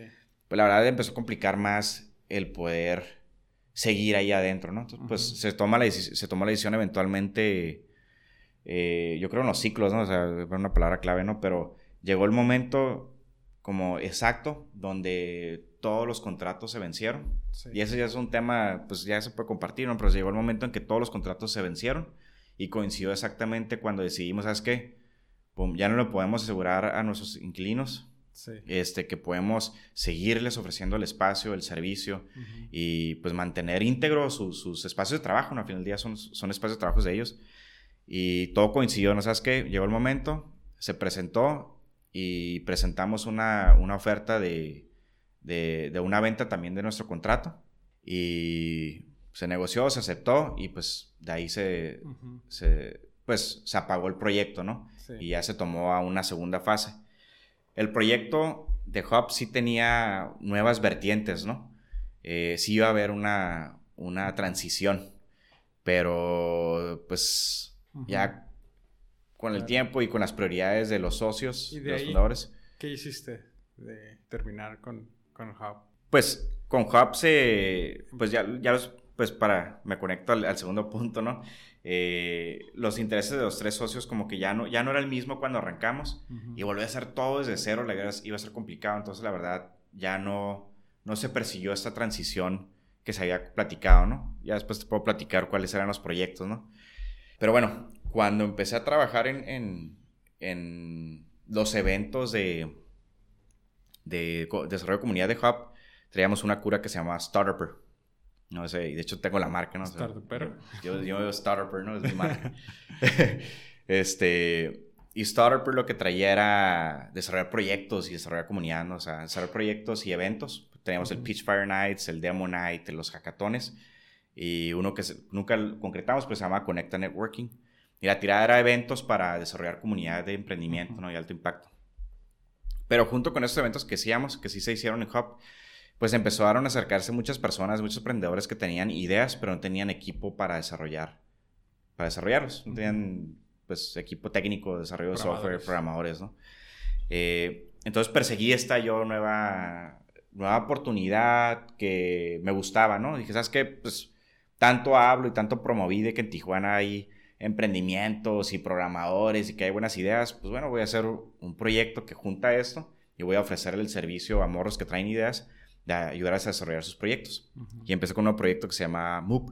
Pues la verdad empezó a complicar más el poder seguir ahí adentro, ¿no? Entonces, pues se toma, la, se tomó la decisión eventualmente, eh, yo creo en los ciclos, ¿no? O sea, es una palabra clave, ¿no? Pero llegó el momento como exacto donde todos los contratos se vencieron. Y ese ya es un tema, pues ya se puede compartir, ¿no? Pero llegó el momento en que todos los contratos se vencieron y coincidió exactamente cuando decidimos, ¿sabes qué? ya no lo podemos asegurar a nuestros inquilinos, este, que podemos seguirles ofreciendo el espacio, el servicio y pues mantener íntegro sus espacios de trabajo. ¿no? Al final del día son, son espacios de trabajo de ellos. Y todo coincidió, ¿no sabes qué? Llegó el momento, se presentó y presentamos una, una oferta de, de, de, una venta también de nuestro contrato. Y se negoció, se aceptó y pues de ahí se, se pues se apagó el proyecto, ¿no? Y ya se tomó a una segunda fase. El proyecto de Hub sí tenía nuevas vertientes, ¿no? Eh, sí iba a haber una, una transición, pero pues ya con el tiempo y con las prioridades de los socios, de, los fundadores. ¿Qué hiciste de terminar con, con Hub? Pues con Hub se, pues ya, ya pues para, me conecto al segundo punto, ¿no? Eh, los intereses de los tres socios como que ya no, ya no era el mismo cuando arrancamos y volver a hacer todo desde cero la verdad iba a ser complicado, entonces la verdad ya no, no se persiguió esta transición que se había platicado, ¿no? Ya después te puedo platicar cuáles eran los proyectos, ¿no? Pero bueno, cuando empecé a trabajar en, en, en los eventos de, de desarrollo de comunidad de Hub, traíamos una cura que se llama Startuper. No sé, y de hecho tengo la marca, ¿no? Startup, Yo, yo veo Startup, ¿no? Es mi marca. este, y Startup lo que traía era desarrollar proyectos y desarrollar comunidad, ¿no? O sea, desarrollar proyectos y eventos. Teníamos el Pitch Fire Nights, el Demo Night, los hackatones. Y uno que nunca concretamos, pues se llama Conecta Networking. Y la tirada era eventos para desarrollar comunidad de emprendimiento, ¿no? Y alto impacto. Pero junto con esos eventos que hacíamos, que sí se hicieron en Hub, pues empezaron a acercarse muchas personas, muchos emprendedores que tenían ideas, pero no tenían equipo para desarrollar, para desarrollarlos. No tenían, pues, equipo técnico de desarrollo de software, programadores, ¿no? Eh, entonces perseguí esta yo nueva, nueva oportunidad que me gustaba, ¿no? Dije, ¿sabes qué? Pues, tanto hablo y tanto promoví de que en Tijuana hay emprendimientos y programadores y que hay buenas ideas, pues bueno, voy a hacer un proyecto que junta esto y voy a ofrecerle el servicio a morros que traen ideas de ayudarles a desarrollar sus proyectos. Y empecé con un proyecto que se llama MOOP.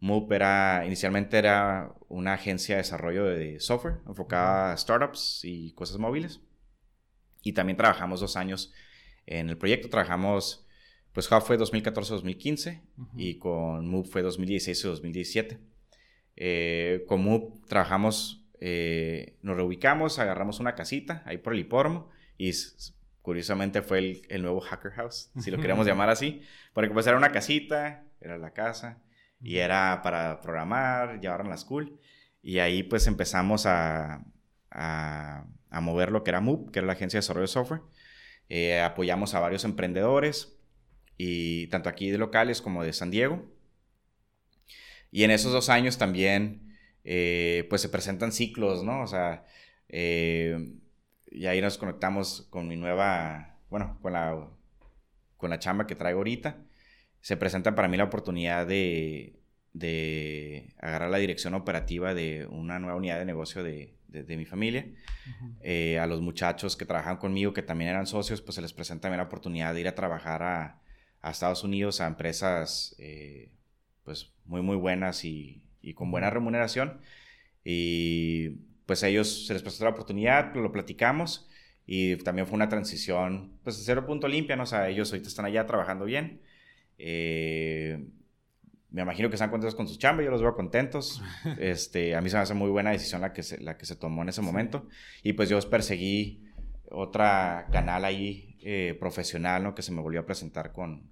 MOOP era, inicialmente era una agencia de desarrollo de software enfocada a startups y cosas móviles. Y también trabajamos dos años en el proyecto. Trabajamos, pues Hub fue 2014-2015 y con MOOP fue 2016-2017. Eh, con MOOP trabajamos, eh, nos reubicamos, agarramos una casita ahí por el hipódromo y curiosamente fue el, nuevo Hacker House, si lo queremos llamar así, porque pues era una casita, era la casa, y era para programar, llevarla a la school, y ahí pues empezamos a, a, mover lo que era MOOP, que era la agencia de desarrollo de software, eh, apoyamos a varios emprendedores, y tanto aquí de locales como de San Diego, y en esos dos años también, eh, pues se presentan ciclos, ¿no? O sea, eh, y ahí nos conectamos con mi nueva, bueno, con la, con la chamba que traigo ahorita. Se presenta para mí la oportunidad de, de agarrar la dirección operativa de una nueva unidad de negocio de, de, mi familia. Eh, a los muchachos que trabajan conmigo, que también eran socios, pues se les presenta también la oportunidad de ir a trabajar a, a Estados Unidos, a empresas eh, pues muy, muy buenas y, y con buena remuneración. Y pues a ellos se les presentó la oportunidad, lo platicamos y también fue una transición, pues de cero punto limpia, ¿no? O sea, ellos ahorita están allá trabajando bien. Eh, me imagino que están contentos con su chamba, yo los veo contentos. Este, a mí se me hace muy buena decisión la que se, la que se tomó en ese momento. Y pues yo perseguí otra canal ahí eh, profesional, ¿no? Que se me volvió a presentar con,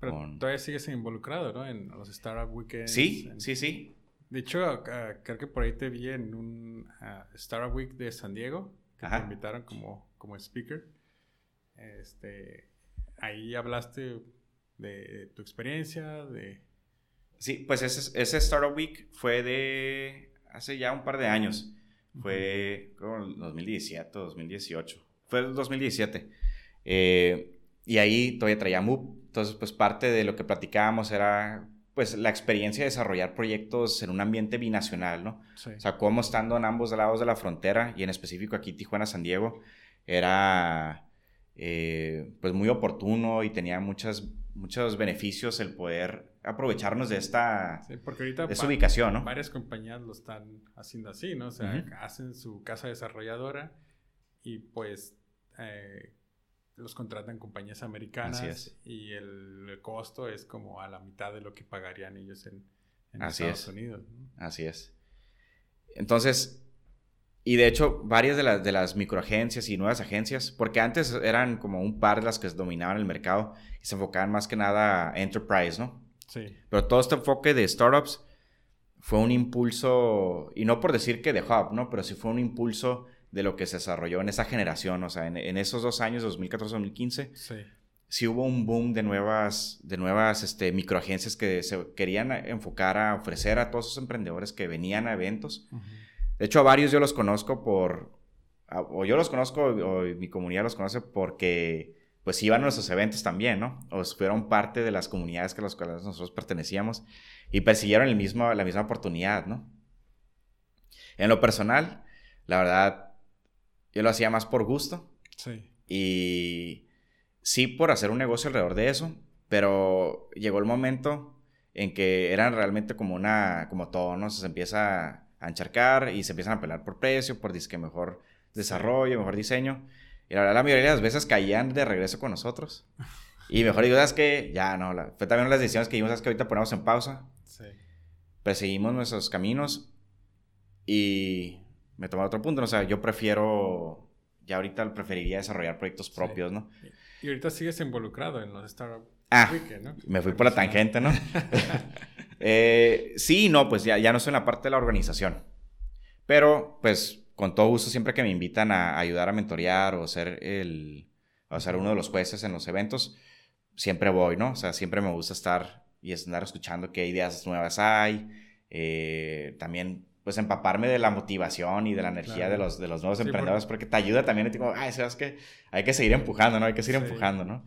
Pero todavía sigues involucrado, ¿no? En los Startup Weekends. Sí, sí, sí. De hecho, creo que por ahí te vi en un ah, Startup Week de San Diego, que te invitaron como, como speaker. Este, ahí hablaste de tu experiencia, de... Sí, pues ese, ese Startup Week fue de hace ya un par de años. Fue como 2017 o 2018. Fue el 2017. Eh, y ahí todavía traía MOOP. Entonces, pues parte de lo que platicábamos era pues la experiencia de desarrollar proyectos en un ambiente binacional, ¿no? O sea, como estando en ambos lados de la frontera y en específico aquí Tijuana, San Diego, era eh, pues muy oportuno y tenía muchas, muchos beneficios el poder aprovecharnos de esta porque ahorita ubicación, ¿no? Varias compañías lo están haciendo así, ¿no? O sea, hacen su casa desarrolladora y pues eh, los contratan compañías americanas y el costo es como a la mitad de lo que pagarían ellos en, Estados Unidos. Así es. Entonces, y de hecho, varias de las, de las microagencias y nuevas agencias, porque antes eran como un par las que dominaban el mercado y se enfocaban más que nada a enterprise, ¿no? Sí. Pero todo este enfoque de startups fue un impulso, y no por decir que de Hub, ¿no? Pero sí fue un impulso de lo que se desarrolló en esa generación, o sea, en, esos dos años, 2014-2015, sí. sí. hubo un boom de nuevas, de nuevas este, microagencias que se querían enfocar a ofrecer a todos esos emprendedores que venían a eventos. De hecho, a varios yo los conozco por, o yo los conozco, o mi comunidad los conoce porque pues iban a nuestros eventos también, ¿no? O fueron parte de las comunidades que a las cuales nosotros pertenecíamos y persiguieron el mismo, la misma oportunidad, ¿no? En lo personal, la verdad, yo lo hacía más por gusto. Sí. Y sí por hacer un negocio alrededor de eso, pero llegó el momento en que eran realmente como una, como todo, ¿no? Se empieza a encharcar y se empiezan a pelear por precio, por disque mejor desarrollo, mejor diseño. Y la verdad, la mayoría de las veces caían de regreso con nosotros. Y mejor digo, ¿sabes qué? Ya no, fue también las decisiones que dimos, ¿sabes que Ahorita ponemos en pausa. Sí. Perseguimos nuestros caminos y me tomó otro punto. O sea, yo prefiero, ya ahorita preferiría desarrollar proyectos propios, ¿no? Y ahorita sigues involucrado en los startups. Ah, ¿no? me fui por la tangente, ¿no? eh, sí, no, pues ya, ya no soy en la parte de la organización. Pero, pues, con todo gusto, siempre que me invitan a ayudar a mentorear o ser el, o ser uno de los jueces en los eventos, siempre voy, ¿no? O sea, siempre me gusta estar y estar escuchando qué ideas nuevas hay. Eh, también pues empaparme de la motivación y de la energía de, los, de los nuevos emprendedores, porque te ayuda también, y digo, ay, sabes que hay que seguir empujando, ¿no? Hay que seguir empujando, ¿no?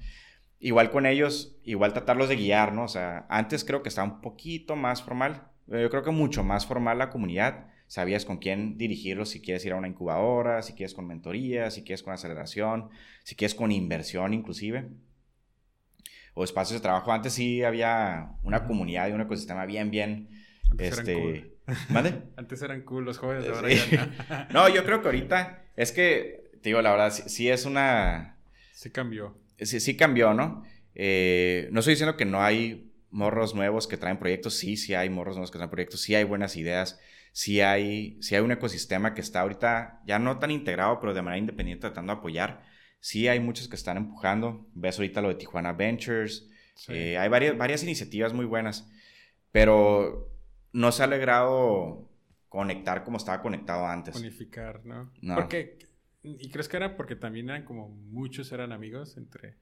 Igual con ellos, igual tratarlos de guiar, ¿no? O sea, antes creo que estaba un poquito más formal, yo creo que mucho más formal la comunidad, sabías con quién dirigirlos, si quieres ir a una incubadora, si quieres con mentoría, si quieres con aceleración, si quieres con inversión inclusive, o espacios de trabajo. Antes sí había una comunidad y un ecosistema bien, bien, este ¿Vale? Antes eran cool los jóvenes, ahora ya no. yo creo que ahorita es que, te digo, la verdad, sí, es una... Sí cambió. Sí, sí cambió, ¿no? Eh, no estoy diciendo que no hay morros nuevos que traen proyectos, sí, sí hay morros nuevos que traen proyectos, sí hay buenas ideas, sí hay, sí hay un ecosistema que está ahorita ya no tan integrado, pero de manera independiente tratando de apoyar. Sí hay muchos que están empujando. Ves ahorita lo de Tijuana Ventures. Eh, hay varias, varias iniciativas muy buenas. Pero no se ha logrado conectar como estaba conectado antes. Unificar, ¿no? no. Porque, y crees que era porque también eran como muchos eran amigos entre...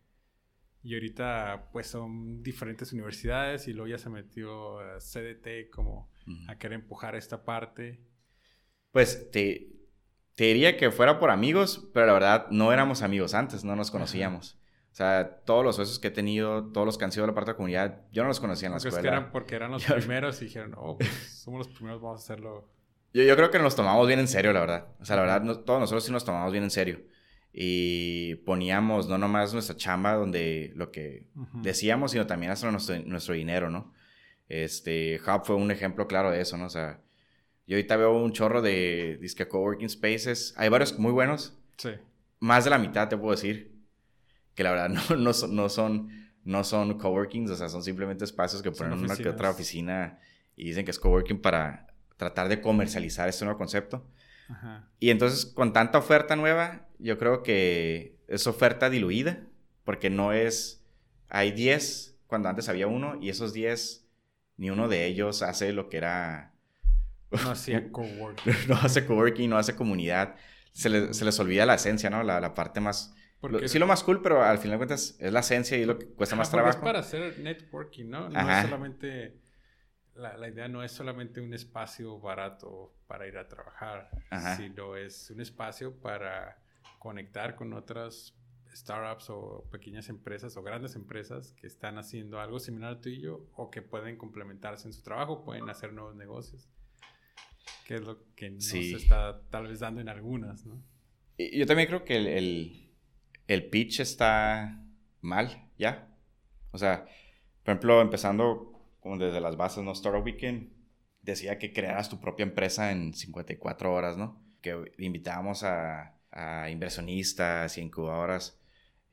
Y ahorita pues son diferentes universidades y luego ya se metió CDT como a querer empujar esta parte. Pues te, te diría que fuera por amigos, pero la verdad no éramos amigos antes, no nos conocíamos. O sea, todos los socios que he tenido, todos los que han sido de la parte de la comunidad, yo no los conocía en la escuela. Es que eran porque eran los primeros y dijeron, oh, pues somos los primeros, vamos a hacerlo. Yo, yo creo que nos tomamos bien en serio, la verdad. O sea, la verdad, todos nosotros sí nos tomamos bien en serio. Y poníamos no nomás nuestra chamba donde lo que decíamos, sino también hasta nuestro, nuestro dinero, ¿no? Este, Hub fue un ejemplo claro de eso, ¿no? O sea, yo ahorita veo un chorro de disque coworking spaces. Hay varios muy buenos. Sí. Más de la mitad, te puedo decir que la verdad no, no, son, no son, no son coworkings, o sea, son simplemente espacios que ponen una que otra oficina y dicen que es coworking para tratar de comercializar este nuevo concepto. Y entonces, con tanta oferta nueva, yo creo que es oferta diluida, porque no es, hay 10 cuando antes había uno y esos 10, ni uno de ellos hace lo que era... No hacía coworking. no hace coworking, no hace comunidad. Se, les olvida la esencia, ¿no? La, parte más... sí, lo más cool, pero al final de cuentas es la esencia y lo que cuesta más trabajo. Es para hacer networking, ¿no? No es solamente... La, la, idea no es solamente un espacio barato para ir a trabajar, sino es un espacio para conectar con otras startups o pequeñas empresas o grandes empresas que están haciendo algo similar al tuyo o que pueden complementarse en su trabajo, pueden hacer nuevos negocios. Que es lo que no se está tal vez dando en algunas, ¿no? yo también creo que el, el, pitch está mal, ¿ya? O sea, por ejemplo, empezando como desde las bases, ¿no? Startup Weekend decía que crearas tu propia empresa en 54 horas, ¿no? Que invitábamos a, a inversionistas y incubadoras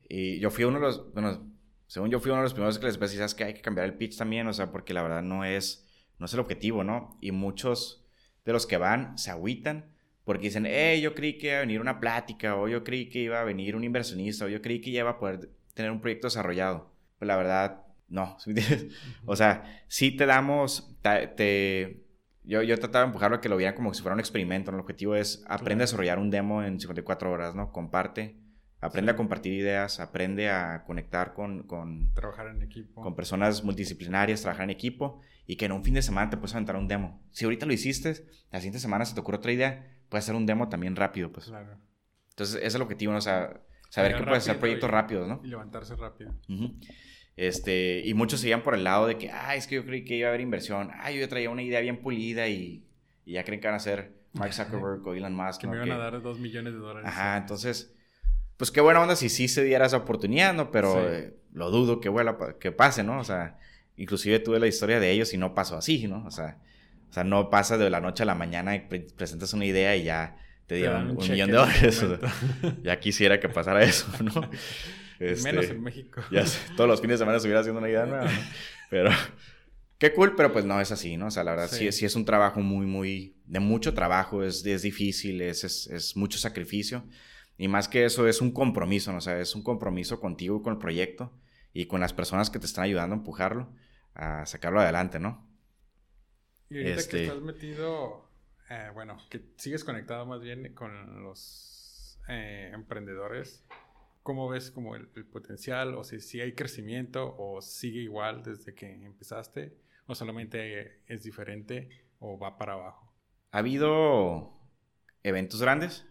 y yo fui uno de los, bueno, según yo fui uno de los primeros que les decía, que hay que cambiar el pitch también, o sea, porque la verdad no es, no es el objetivo, ¿no? Y muchos de los que van se agüitan porque dicen, eh, yo creí que iba a venir una plática, o yo creí que iba a venir un inversionista, o yo creí que ya iba a poder tener un proyecto desarrollado. Pues la verdad, no, O sea, sí te damos, te, yo, yo trataba de empujarlo a que lo vieran como si fuera un experimento, ¿no? El objetivo es, aprende a desarrollar un demo en 54 horas, ¿no? Comparte Aprende a compartir ideas, aprende a conectar con, con... Trabajar en equipo. Con personas multidisciplinarias, trabajar en equipo y que en un fin de semana te puedes aventar un demo. Si ahorita lo hiciste, la siguiente semana se te ocurre otra idea, puedes hacer un demo también rápido, pues. Claro. Entonces, ese es el objetivo, ¿no? O sea, saber que puedes hacer proyectos rápidos, ¿no? Y levantarse rápido. Este, y muchos seguían por el lado de que, ah, es que yo creí que iba a haber inversión. Ah, yo traía una idea bien pulida y, y ya creen que van a ser Mark Zuckerberg o Elon Musk. Que me iban a dar dos millones de dólares. Ajá, entonces pues qué buena onda si sí se diera esa oportunidad, ¿no? Pero eh, lo dudo que, vuela, que pase, ¿no? O sea, inclusive tuve la historia de ellos y no pasó así, ¿no? O sea, o sea no pasa de la noche a la mañana y presentas una idea y ya te dieron un, millón de dólares. ya quisiera que pasara eso, ¿no? Este, Menos en México. Ya todos los fines de semana estuviera haciendo una idea nueva, ¿no? Pero qué cool, pero pues no es así, ¿no? O sea, la verdad sí, sí, es un trabajo muy, muy, de mucho trabajo, es, es difícil, es, es, es mucho sacrificio. Y más que eso, es un compromiso, ¿no? O sea, es un compromiso contigo y con el proyecto y con las personas que te están ayudando a empujarlo, a sacarlo adelante, ¿no? Y ahorita que este estás metido, eh, bueno, que sigues conectado más bien con los eh, emprendedores, ¿cómo ves como el, potencial? O si, si hay crecimiento o sigue igual desde que empezaste, o solamente es diferente o va para abajo. ¿Ha habido eventos grandes?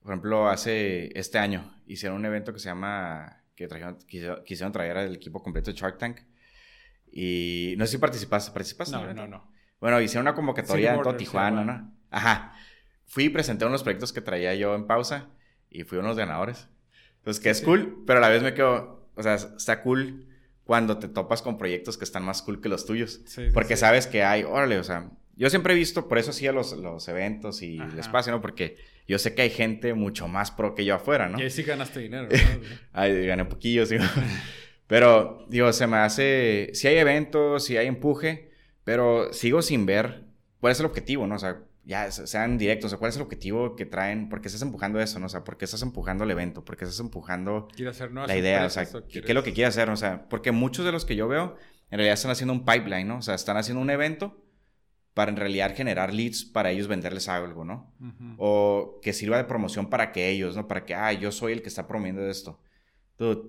Por ejemplo, hace este año hicieron un evento que se llama, que trajeron, quisieron, traer al equipo completo de Shark Tank. Y no sé si participaste, ¿participaste? No, no, no. Bueno, hicieron una convocatoria en todo Tijuana, ¿no? Ajá. Fui y presenté unos proyectos que traía yo en pausa y fui uno de los ganadores. Entonces, que es cool, pero a la vez me quedo, o sea, está cool cuando te topas con proyectos que están más cool que los tuyos. porque sabes que hay, órale, o sea, yo siempre he visto, por eso hacía los, los eventos y el espacio, ¿no? Porque yo sé que hay gente mucho más pro que yo afuera, ¿no? Y ahí sí ganaste dinero, ¿no? ahí gané poquillo, sí. pero, digo, se me hace... Sí hay eventos, sí hay empuje, pero sigo sin ver cuál es el objetivo, ¿no? O sea, ya sean directos, o sea, cuál es el objetivo que traen, por qué estás empujando eso, ¿no? O sea, por qué estás empujando el evento, por qué estás empujando hacer la idea, o sea, ¿qué, es lo que quieres hacer? O sea, porque muchos de los que yo veo, en realidad están haciendo un pipeline, ¿no? O sea, están haciendo un evento para en realidad generar leads para ellos venderles algo, ¿no? O que sirva de promoción para que ellos, ¿no? Para que, ah, yo soy el que está promoviendo esto.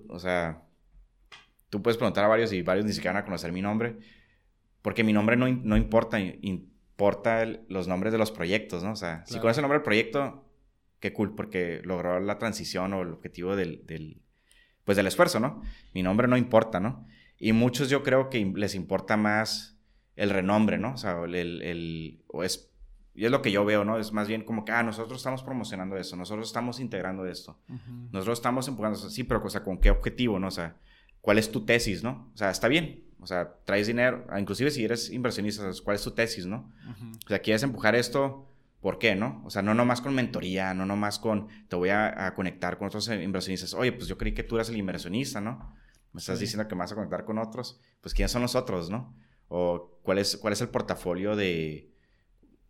O sea, tú puedes preguntar a varios y varios ni siquiera van a conocer mi nombre, porque mi nombre no, no importa, importa los nombres de los proyectos, ¿no? O sea, si conoces el nombre del proyecto, qué cool, porque logró la transición o el objetivo del, del, pues del esfuerzo, ¿no? Mi nombre no importa, ¿no? Y muchos yo creo que les importa más el renombre, ¿no? O sea, el, el, o es, y es lo que yo veo, ¿no? Es más bien como que, ah, nosotros estamos promocionando eso, nosotros estamos integrando esto, nosotros estamos empujando eso, sí, pero, o sea, ¿con qué objetivo, no? O sea, ¿cuál es tu tesis, no? O sea, está bien, o sea, traes dinero, ah, inclusive si eres inversionista, ¿cuál es tu tesis, no? O sea, quieres empujar esto, ¿por qué, no? O sea, no nomás con mentoría, no nomás con, te voy a, conectar con otros inversionistas, oye, pues yo creí que tú eras el inversionista, ¿no? Me estás diciendo que me vas a conectar con otros, pues ¿quiénes son los otros, no? o cuál es, cuál es el portafolio de...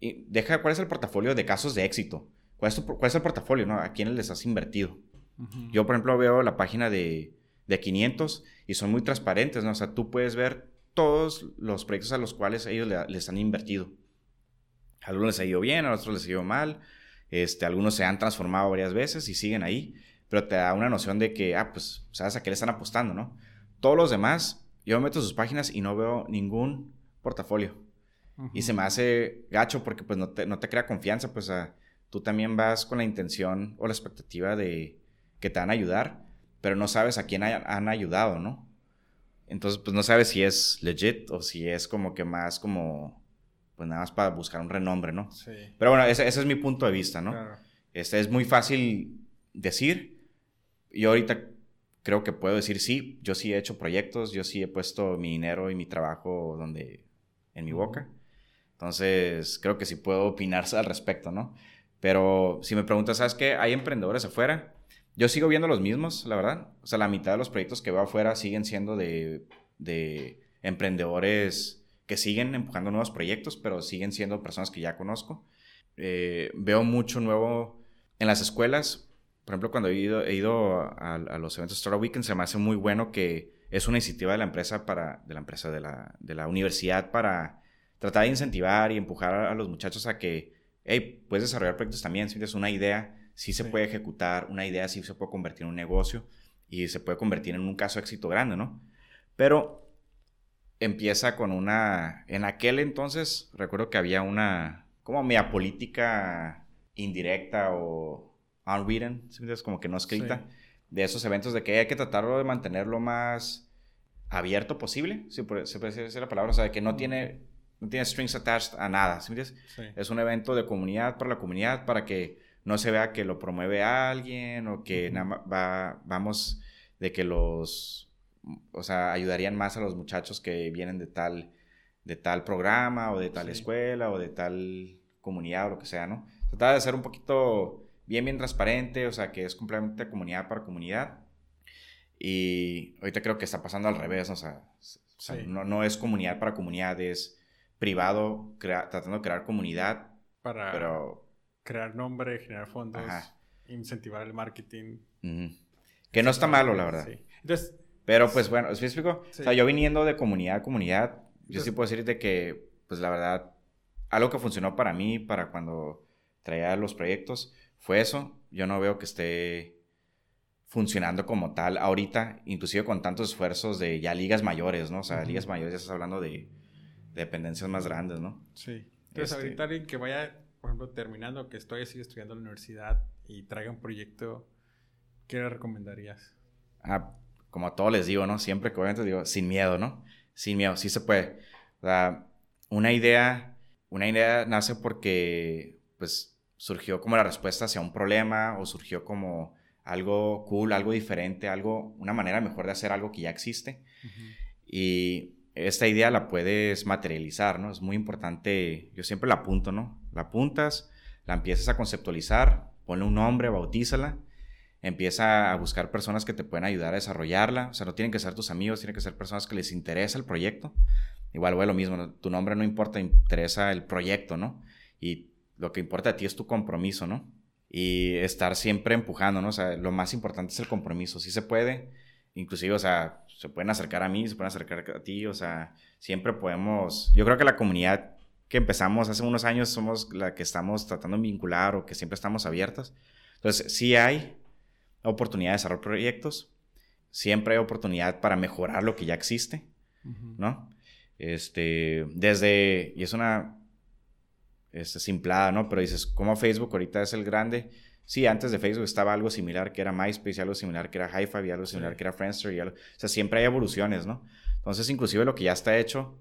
deja cuál es el portafolio de casos de éxito. ¿Cuál es, cuál es el portafolio, no? ¿A quiénes les has invertido? Yo, por ejemplo, veo la página de, de 500 y son muy transparentes, ¿no? O sea, tú puedes ver todos los proyectos a los cuales ellos les han invertido. A algunos les ha ido bien, a otros les ha ido mal. Este, algunos se han transformado varias veces y siguen ahí, pero te da una noción de que, ah, pues, sabes a qué le están apostando, ¿no? Todos los demás, yo me meto a sus páginas y no veo ningún portafolio. Y se me hace gacho porque, pues, no te, no te crea confianza, pues, tú también vas con la intención o la expectativa de que te van a ayudar, pero no sabes a quién han ayudado, ¿no? Entonces, pues no sabes si es legit o si es como que más como, pues nada más para buscar un renombre, ¿no? Sí. Pero bueno, ese, es mi punto de vista, ¿no? Claro. Este es muy fácil decir. Yo ahorita creo que puedo decir sí, yo sí he hecho proyectos, yo sí he puesto mi dinero y mi trabajo donde, en mi boca. Entonces, creo que sí puedo opinar al respecto, ¿no? Pero si me preguntas, ¿sabes qué? Hay emprendedores afuera yo sigo viendo los mismos, la verdad. O sea, la mitad de los proyectos que veo afuera siguen siendo de, emprendedores que siguen empujando nuevos proyectos, pero siguen siendo personas que ya conozco. Eh, veo mucho nuevo en las escuelas. Por ejemplo, cuando he ido, he ido a, los eventos Startup Weekend, se me hace muy bueno que es una iniciativa de la empresa para, de la empresa, de la, de la universidad para tratar de incentivar y empujar a, los muchachos a que, hey, puedes desarrollar proyectos también, si tienes una idea, sí se puede ejecutar, una idea sí se puede convertir en un negocio y se puede convertir en un caso de éxito grande, ¿no? Pero empieza con una, en aquel entonces recuerdo que había una, como media política indirecta o unwritten, ¿sí? como que no escrita, de esos eventos de que hay que tratarlo de mantenerlo más abierto posible, si se puede decir la palabra, o sea, que no tiene, no tiene strings attached a nada, ¿sí? Es un evento de comunidad para la comunidad para que no se vea que lo promueve alguien o que nada va, vamos de que los, o sea, ayudarían más a los muchachos que vienen de tal, de tal programa o de tal escuela o de tal comunidad o lo que sea, ¿no? Tratar de ser un poquito bien, bien transparente, o sea, que es completamente comunidad para comunidad. Y ahorita creo que está pasando al revés, o sea, no, no, es comunidad para comunidad, es privado tratando de crear comunidad, para... pero crear nombre, generar fondos, incentivar el marketing. Que no está malo, la verdad. Entonces, Pero pues bueno, ¿es explico? O sea, yo viniendo de comunidad a comunidad, yo sí puedo decirte que, pues la verdad, algo que funcionó para mí, para cuando traía los proyectos, fue eso. Yo no veo que esté funcionando como tal ahorita, inclusive con tantos esfuerzos de ya ligas mayores, ¿no? O sea, ligas mayores ya estás hablando de, dependencias más grandes, ¿no? Sí. Entonces, este ahorita alguien que vaya por ejemplo, terminando, que estoy así estudiando en la universidad y traiga un proyecto, ¿qué le recomendarías? Ah, como a todos les digo, ¿no? Siempre que obviamente digo, sin miedo, ¿no? Sin miedo, sí se puede. O sea, una idea, una idea nace porque, pues, surgió como la respuesta hacia un problema o surgió como algo cool, algo diferente, algo, una manera mejor de hacer algo que ya existe. Y esta idea la puedes materializar, ¿no? Es muy importante, yo siempre la apunto, ¿no? La apuntas, la empiezas a conceptualizar, ponle un nombre, bautízala, empieza a buscar personas que te pueden ayudar a desarrollarla, o sea, no tienen que ser tus amigos, tienen que ser personas que les interesa el proyecto. Igual, güey, lo mismo, tu nombre no importa, interesa el proyecto, ¿no? Y lo que importa a ti es tu compromiso, ¿no? Y estar siempre empujando, ¿no? O sea, lo más importante es el compromiso, si se puede, inclusive, o sea, se pueden acercar a mí, se pueden acercar a ti, o sea, siempre podemos, yo creo que la comunidad que empezamos hace unos años somos la que estamos tratando de vincular o que siempre estamos abiertas. Entonces, sí hay oportunidad de desarrollar proyectos, siempre hay oportunidad para mejorar lo que ya existe, ¿no? Este, desde, y es una este, simplada, ¿no? Pero dices, ¿cómo Facebook ahorita es el grande? Sí, antes de Facebook estaba algo similar que era MySpace, algo similar que era hi y algo similar que era Friendster, y algo, o sea, siempre hay evoluciones, ¿no? Entonces, inclusive lo que ya está hecho,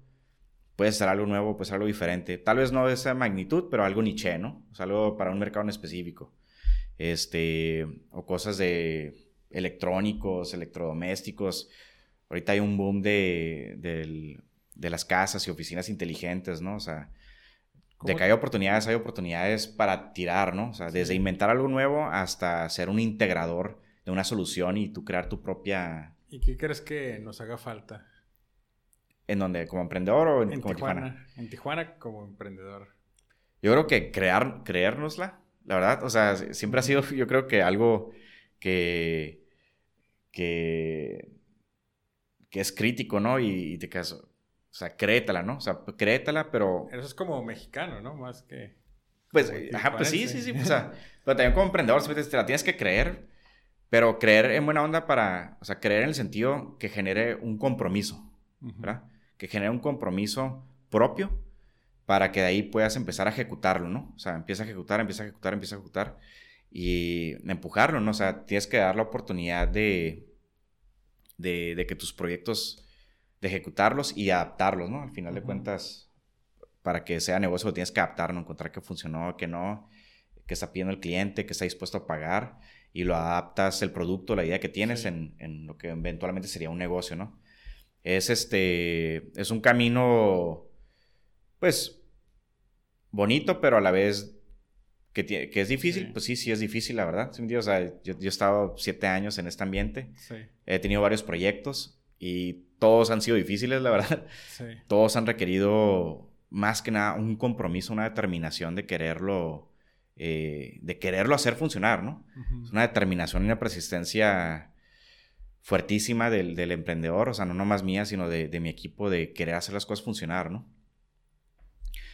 puede ser algo nuevo, pues algo diferente. Tal vez no de esa magnitud, pero algo niche, ¿no? O sea, algo para un mercado en específico. Este, o cosas de electrónicos, electrodomésticos. Ahorita hay un boom de, de las casas y oficinas inteligentes, ¿no? O sea, de que hay oportunidades, hay oportunidades para tirar, ¿no? O sea, desde inventar algo nuevo hasta ser un integrador de una solución y tú crear tu propia... ¿Y qué crees que nos haga falta? ¿En dónde? ¿Como emprendedor o en, como Tijuana, En Tijuana como emprendedor. Yo creo que crear, creérnosla, la verdad. O sea, siempre ha sido, yo creo que algo que, que, que es crítico, ¿no? Y, te quedas, o sea, créetela, ¿no? O sea, créetela, pero... Eso es como mexicano, ¿no? Más que... Pues, ajá, pues sí, sí, sí, o sea, pero también como emprendedor, te la tienes que creer, pero creer en buena onda para, o sea, creer en el sentido que genere un compromiso, ¿verdad? Que genere un compromiso propio para que de ahí puedas empezar a ejecutarlo, ¿no? O sea, empieza a ejecutar, empieza a ejecutar, empieza a ejecutar y empujarlo, ¿no? O sea, tienes que dar la oportunidad de, de, que tus proyectos, de ejecutarlos y adaptarlos, ¿no? Al final de cuentas, para que sea negocio, tienes que adaptar, ¿no? Encontrar que funcionó, que no, que está pidiendo el cliente, que está dispuesto a pagar y lo adaptas el producto, la idea que tienes en, en, lo que eventualmente sería un negocio, ¿no? Es este, es un camino, pues, bonito, pero a la vez que, es difícil, pues sí, sí es difícil, la verdad. O sea, yo, yo he estado siete años en este ambiente. He tenido varios proyectos y todos han sido difíciles, la verdad. Todos han requerido más que nada un compromiso, una determinación de quererlo, eh, de quererlo hacer funcionar, ¿no? Es una determinación y una persistencia fuertísima del, del, emprendedor, o sea, no nomás mía, sino de, de mi equipo, de querer hacer las cosas funcionar, ¿no?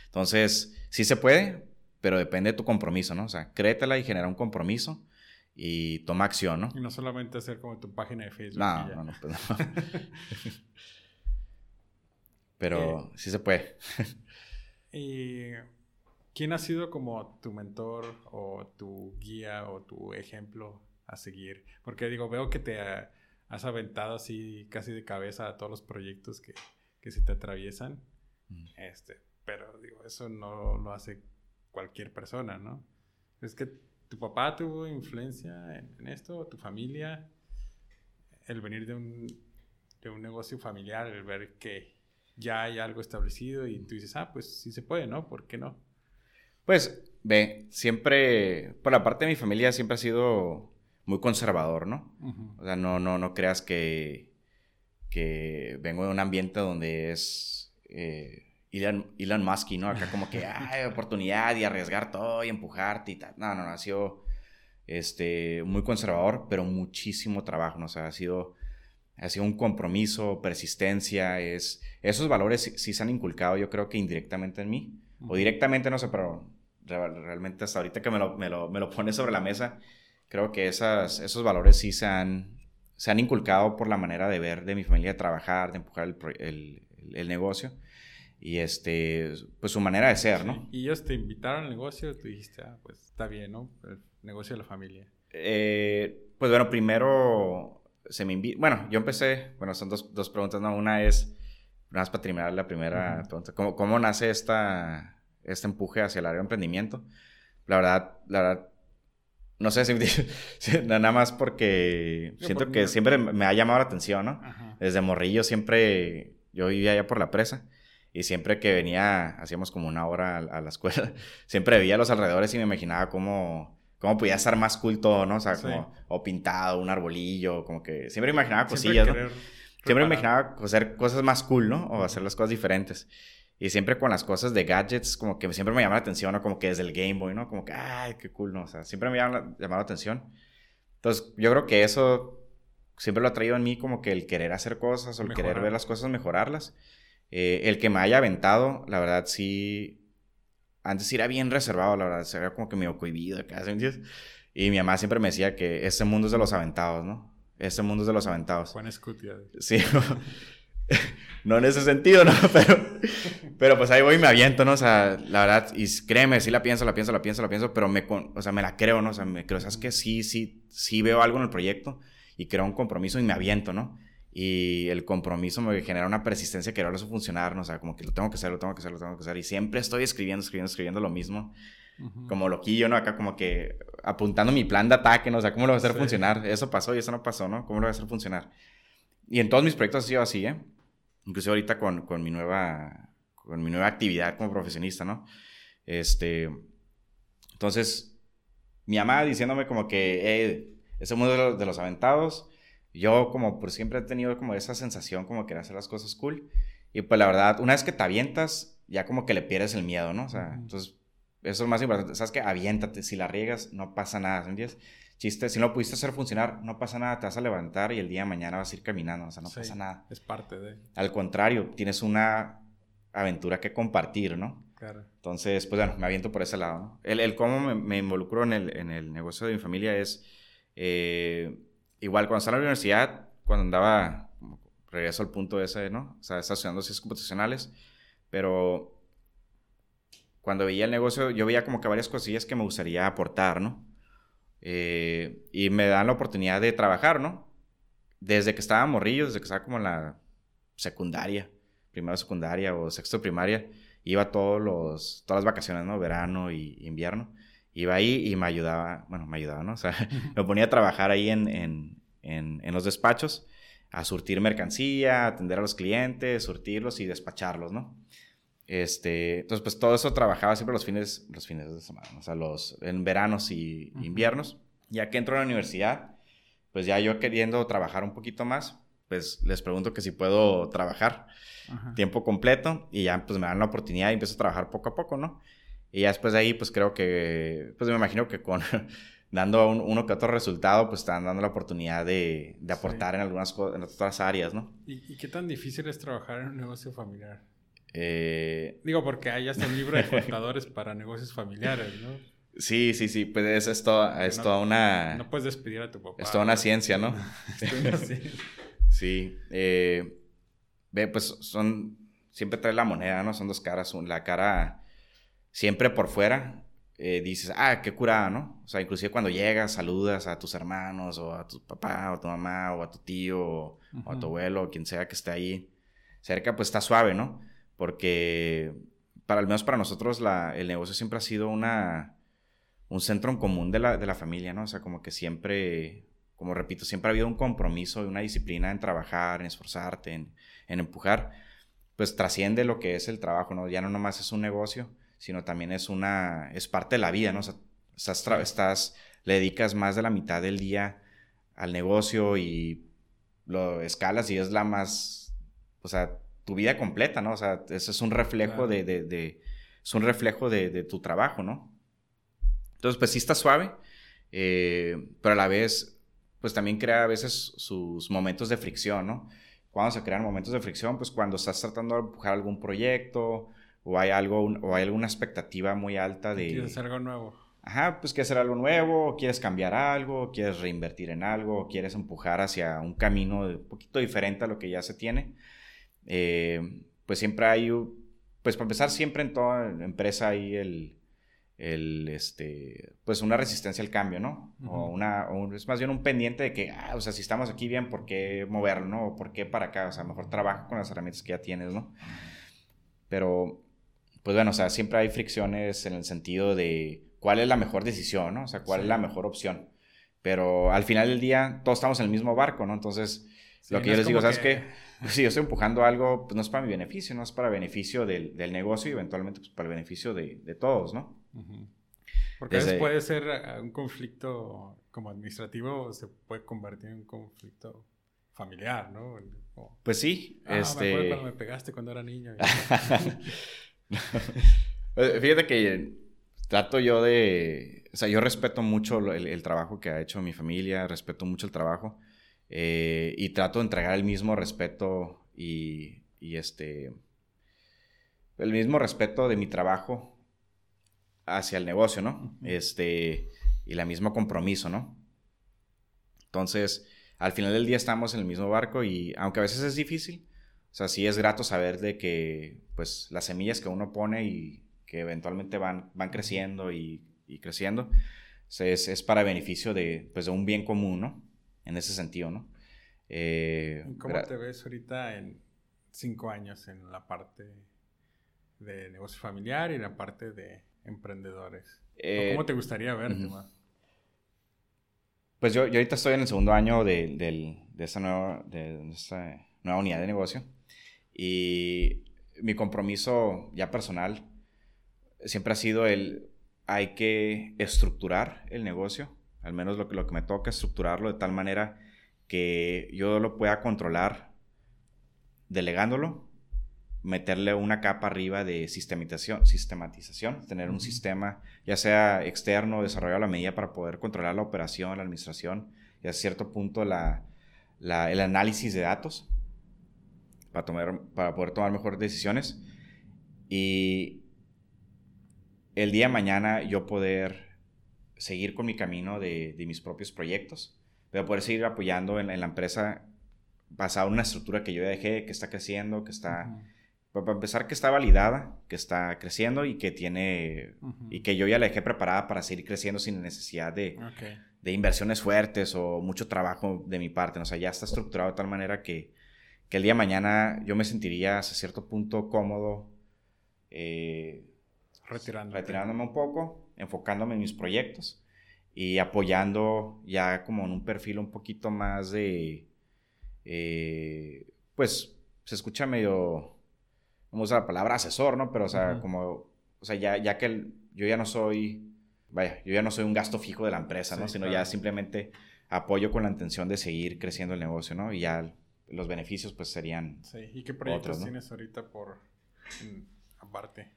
Entonces, sí se puede, pero depende de tu compromiso, ¿no? O sea, créetela y genera un compromiso y toma acción, ¿no? Y no solamente hacer como tu página de Facebook. No, no, no, pues no. pero sí se puede. ¿Y quién ha sido como tu mentor o tu guía o tu ejemplo a seguir? Porque digo, veo que te has aventado así casi de cabeza a todos los proyectos que, que se te atraviesan. Mm. Este, pero digo, eso no lo hace cualquier persona, ¿no? Es que tu papá tuvo influencia en, esto, tu familia, el venir de un, de un negocio familiar, el ver que ya hay algo establecido y tú dices, ah, pues sí se puede, ¿no? ¿Por qué no? Pues, ve, siempre, por la parte de mi familia siempre ha sido muy conservador, ¿no? O sea, no, no, no creas que, que vengo de un ambiente donde es... Eh, Elon, Elon Musk, ¿no? Acá como que hay oportunidad y arriesgar todo y empujarte y tal. No, no, no, ha sido este, muy conservador, pero muchísimo trabajo, ¿no? O sea, ha sido, ha sido un compromiso, persistencia, es, esos valores sí, se han inculcado, yo creo que indirectamente en mí, o directamente, no sé, pero realmente hasta ahorita que me lo, me lo, me lo pones sobre la mesa, creo que esas, esos valores sí se han, se han inculcado por la manera de ver de mi familia, de trabajar, de empujar el, el, el negocio y este, pues su manera de ser, ¿no? Y ellos te invitaron al negocio, tú dijiste, ah, pues está bien, ¿no? El negocio de la familia. Eh, pues bueno, primero se me invita, bueno, yo empecé, bueno, son dos, dos preguntas, ¿no? Una es, nada más para terminar la primera pregunta, ¿cómo, ¿cómo, nace esta, este empuje hacia el área de emprendimiento? La verdad, la verdad, no sé, si, nada más porque siento que siempre me ha llamado la atención, ¿no? Desde morrillo siempre, yo vivía allá por la presa y siempre que venía, hacíamos como una hora a, la escuela, siempre veía los alrededores y me imaginaba cómo, cómo podía estar más cool todo, ¿no? O sea, como, o pintado, un arbolillo, como que siempre imaginaba cosillas, ¿no? Siempre imaginaba hacer cosas más cool, ¿no? O hacer las cosas diferentes. Y siempre con las cosas de gadgets, como que siempre me llama la atención, ¿no? Como que desde el Game Boy, ¿no? Como que, ay, qué cool, ¿no? O sea, siempre me llama, la atención. Entonces, yo creo que eso siempre lo ha traído en mí como que el querer hacer cosas o el querer ver las cosas, mejorarlas. Eh, el que me haya aventado, la verdad sí. Antes era bien reservado, la verdad. Era como que medio cohibido acá. Y mi mamá siempre me decía que este mundo es de los aventados, ¿no? Este mundo es de los aventados. Juan Escutia. Sí. no en ese sentido, ¿no? Pero, pero pues ahí voy y me aviento, ¿no? O sea, la verdad, y créeme, sí la pienso, la pienso, la pienso, la pienso, pero me, o sea, me la creo, ¿no? O sea, me creo, ¿sabes que Sí, sí, sí veo algo en el proyecto y creo un compromiso y me aviento, ¿no? Y el compromiso me genera una persistencia que ahora eso funcionar, ¿no? O sea, como que lo tengo que hacer, lo tengo que hacer, lo tengo que hacer. Y siempre estoy escribiendo, escribiendo, escribiendo lo mismo. Como loquillo, ¿no? Acá como que apuntando mi plan de ataque, ¿no? O sea, ¿cómo lo voy a hacer funcionar? Eso pasó y eso no pasó, ¿no? ¿Cómo lo voy a hacer funcionar? Y en todos mis proyectos ha sido así, ¿eh? Incluso ahorita con, con mi nueva con mi nueva actividad como profesionista, ¿no? Este, entonces, mi mamá diciéndome como que, eh, ese mundo de los, de los aventados, yo como por siempre he tenido como esa sensación como que hacer las cosas cool. Y pues la verdad, una vez que te avientas, ya como que le pierdes el miedo, ¿no? O sea, entonces, eso es más importante. ¿Sabes que Aviéntate. Si la riegas, no pasa nada, ¿entiendes? chiste, si no lo pudiste hacer funcionar, no pasa nada, te vas a levantar y el día de mañana vas a ir caminando, o sea, no pasa nada. Es parte de... Al contrario, tienes una aventura que compartir, ¿no? Claro. Entonces, pues bueno, me aviento por ese lado, ¿no? El, el cómo me, me involucro en el, en el, negocio de mi familia es, eh, igual cuando estaba en la universidad, cuando andaba, regreso al punto ese, ¿no? O sea, estaba estudiando ciencias computacionales, pero cuando veía el negocio, yo veía como que varias cosillas que me gustaría aportar, ¿no? Eh, y me dan la oportunidad de trabajar, ¿no? Desde que estaba morrillo, desde que estaba como en la secundaria, primero secundaria o sexto primaria, iba todos los, todas las vacaciones, ¿no? Verano y invierno. Iba ahí y me ayudaba, bueno, me ayudaba, ¿no? O sea, me ponía a trabajar ahí en, en, en, en los despachos, a surtir mercancía, atender a los clientes, surtirlos y despacharlos, ¿no? Este, entonces, pues todo eso trabajaba siempre los fines, los fines de semana, o sea, los, en veranos y inviernos. Ya que entro a la universidad, pues ya yo queriendo trabajar un poquito más, pues les pregunto que si puedo trabajar tiempo completo y ya pues me dan la oportunidad y empiezo a trabajar poco a poco, ¿no? Y ya después de ahí, pues creo que, pues me imagino que con dando uno que otro resultado, pues están dando la oportunidad de, de aportar en algunas en otras áreas, ¿no? ¿Y, ¿Y qué tan difícil es trabajar en un negocio familiar? Eh, Digo, porque hay hasta un libro de contadores para negocios familiares, ¿no? Sí, sí, sí, pues es, es, toda, es toda una... No puedes despedir a tu papá. Es toda una ciencia, ¿no? es una ciencia. sí. Eh, ve, pues son... Siempre trae la moneda, ¿no? Son dos caras. La cara siempre por fuera eh, dices, ah, qué curada, ¿no? O sea, inclusive cuando llegas, saludas a tus hermanos o a tu papá o a tu mamá o a tu tío o, o a tu abuelo o quien sea que esté ahí cerca, pues está suave, ¿no? porque para al menos para nosotros el negocio siempre ha sido una, un centro en común de la, de la familia, ¿no? O sea, como que siempre, como repito, siempre ha habido un compromiso y una disciplina en trabajar, en esforzarte, en, empujar, pues trasciende lo que es el trabajo, ¿no? Ya no nomás es un negocio, sino también es una, es parte de la vida, ¿no? O sea, estás, estás le dedicas más de la mitad del día al negocio y lo escalas y es la más, o sea, tu vida completa, ¿no? O sea, eso es un reflejo de, de, es un reflejo de, tu trabajo, ¿no? Entonces, pues sí está suave, eh, pero a la vez, pues también crea a veces sus momentos de fricción, ¿no? Cuando se crean momentos de fricción, pues cuando estás tratando de empujar algún proyecto o hay algo, o hay alguna expectativa muy alta de... Quieres hacer algo nuevo. Ajá, pues quieres hacer algo nuevo, quieres cambiar algo, quieres reinvertir en algo, quieres empujar hacia un camino un poquito diferente a lo que ya se tiene. Eh, pues siempre hay, pues para empezar, siempre en toda empresa hay el, el, este, pues una resistencia al cambio, ¿no? O una, es más bien un pendiente de que, ah, o sea, si estamos aquí bien, ¿por qué moverlo, no? O ¿por qué para acá? O sea, mejor trabaja con las herramientas que ya tienes, ¿no? Pero, pues bueno, o sea, siempre hay fricciones en el sentido de cuál es la mejor decisión, ¿no? O sea, cuál es la mejor opción. Pero al final del día, todos estamos en el mismo barco, ¿no? Entonces, lo que yo les digo, ¿sabes qué? si yo estoy empujando algo, pues no es para mi beneficio, no es para beneficio del, del negocio y eventualmente pues, para el beneficio de, de todos, ¿no? Porque a veces puede ser eh, un conflicto como administrativo, se puede convertir en un conflicto familiar, ¿no? pues sí. Ah, este... me acuerdo cuando me pegaste cuando era niño. Fíjate que trato yo de... O sea, yo respeto mucho el, el trabajo que ha hecho mi familia, respeto mucho el trabajo. Eh, y trato de entregar el mismo respeto y, este, el mismo respeto de mi trabajo hacia el negocio, ¿no? Este, y la mismo compromiso, ¿no? Entonces, al final del día estamos en el mismo barco y aunque a veces es difícil, o sea, sí es grato saber de que, pues, las semillas que uno pone y que eventualmente van, van creciendo y, creciendo, es, es, para beneficio de, pues, de un bien común, ¿no? en ese sentido, ¿no? Eh, ¿Cómo te ves ahorita en cinco años en la parte de negocio familiar y la parte de emprendedores? Eh, ¿Cómo te gustaría verte más? Pues yo, yo, ahorita estoy en el segundo año de, de, esa nueva, de esta nueva unidad de negocio y mi compromiso ya personal siempre ha sido el hay que estructurar el negocio al menos lo que, lo que me toca, estructurarlo de tal manera que yo lo pueda controlar delegándolo meterle una capa arriba de sistematización, sistematización tener un sistema, ya sea externo, desarrollado a la medida para poder controlar la operación, la administración y a cierto punto la, el análisis de datos para, tomar, para poder tomar mejores decisiones. Y el día de mañana yo poder seguir con mi camino de, de mis propios proyectos, pero poder seguir apoyando en, la empresa basado en una estructura que yo ya dejé, que está creciendo, que está... Para empezar, que está validada, que está creciendo y que tiene... Y que yo ya la dejé preparada para seguir creciendo sin necesidad de, de inversiones fuertes o mucho trabajo de mi parte. O sea, ya está estructurado de tal manera que, que el día de mañana yo me sentiría hasta cierto punto cómodo. Eh, retirándome un poco, enfocándome en mis proyectos y apoyando ya como en un perfil un poquito más de, eh, pues se escucha medio, vamos a usar la palabra asesor, ¿no? Pero o sea, como, o sea, ya, ya que yo ya no soy, vaya, yo ya no soy un gasto fijo de la empresa, ¿no? Sino ya simplemente apoyo con la intención de seguir creciendo el negocio, ¿no? Y ya los beneficios pues serían... Sí, ¿y qué proyectos tienes ahorita por aparte?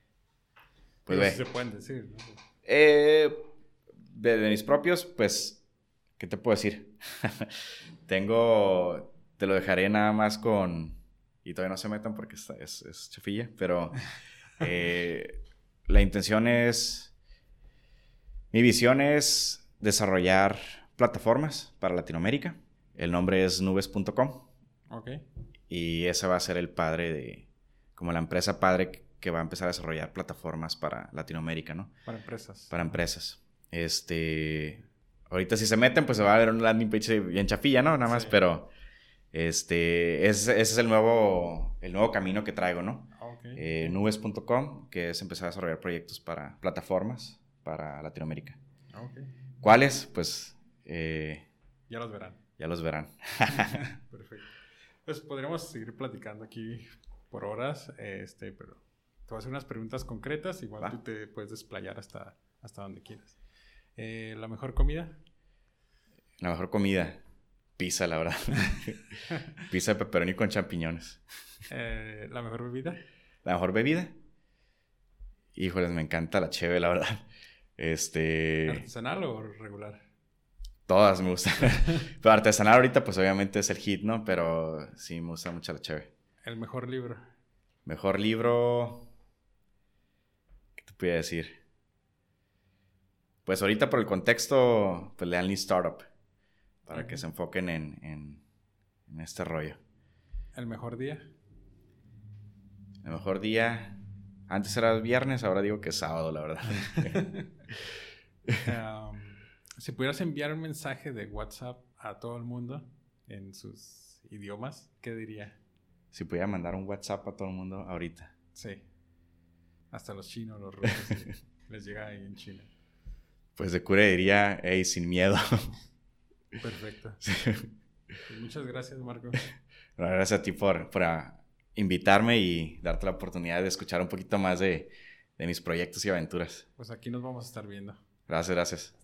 Pues ve. se pueden decir, ¿no? Eh, de, mis propios, pues, ¿qué te puedo decir? Tengo, te lo dejaré nada más con, y todavía no se metan porque es, es, chafilla, pero eh, la intención es, mi visión es desarrollar plataformas para Latinoamérica. El nombre es nubes.com. Ok. Y ese va a ser el padre de, como la empresa padre que va a empezar a desarrollar plataformas para Latinoamérica, ¿no? Para empresas. Para empresas. Este, ahorita si se meten, pues se va a ver un landing page bien chafilla, ¿no? Nada más, pero este, ese, es el nuevo, el nuevo camino que traigo, ¿no? Eh, nubes.com, que es empezar a desarrollar proyectos para plataformas para Latinoamérica. ¿Cuáles? Pues... Eh, ya los verán. Ya los verán. Pues podríamos seguir platicando aquí por horas, este, pero te voy a hacer unas preguntas concretas, igual tú te puedes desplayar hasta, hasta donde quieras. Eh, ¿La mejor comida? La mejor comida. Pizza, la verdad. Pizza de pepperoni con champiñones. Eh, ¿La mejor bebida? La mejor bebida. Híjoles, me encanta la cheve, la verdad. Este. ¿Artesanal o regular? Todas me gustan. Pero artesanal ahorita, pues obviamente es el hit, ¿no? Pero sí me gusta mucho la cheve. ¿El mejor libro? Mejor libro. ¿Qué te podía decir? Pues ahorita por el contexto, pues lean Lean Startup. Para que se enfoquen en, este rollo. ¿El mejor día? El mejor día. Antes era viernes, ahora digo que es sábado, la verdad. Si pudieras enviar un mensaje de WhatsApp a todo el mundo en sus idiomas, ¿qué diría? Si pudiera mandar un WhatsApp a todo el mundo ahorita. Sí. Hasta los chinos, los rusos, les llega ahí en China. Pues de cura diría, hey, sin miedo. Perfecto. Pues muchas gracias, Marco. gracias a ti por, por invitarme y darte la oportunidad de escuchar un poquito más de, de mis proyectos y aventuras. Pues aquí nos vamos a estar viendo. Gracias, gracias.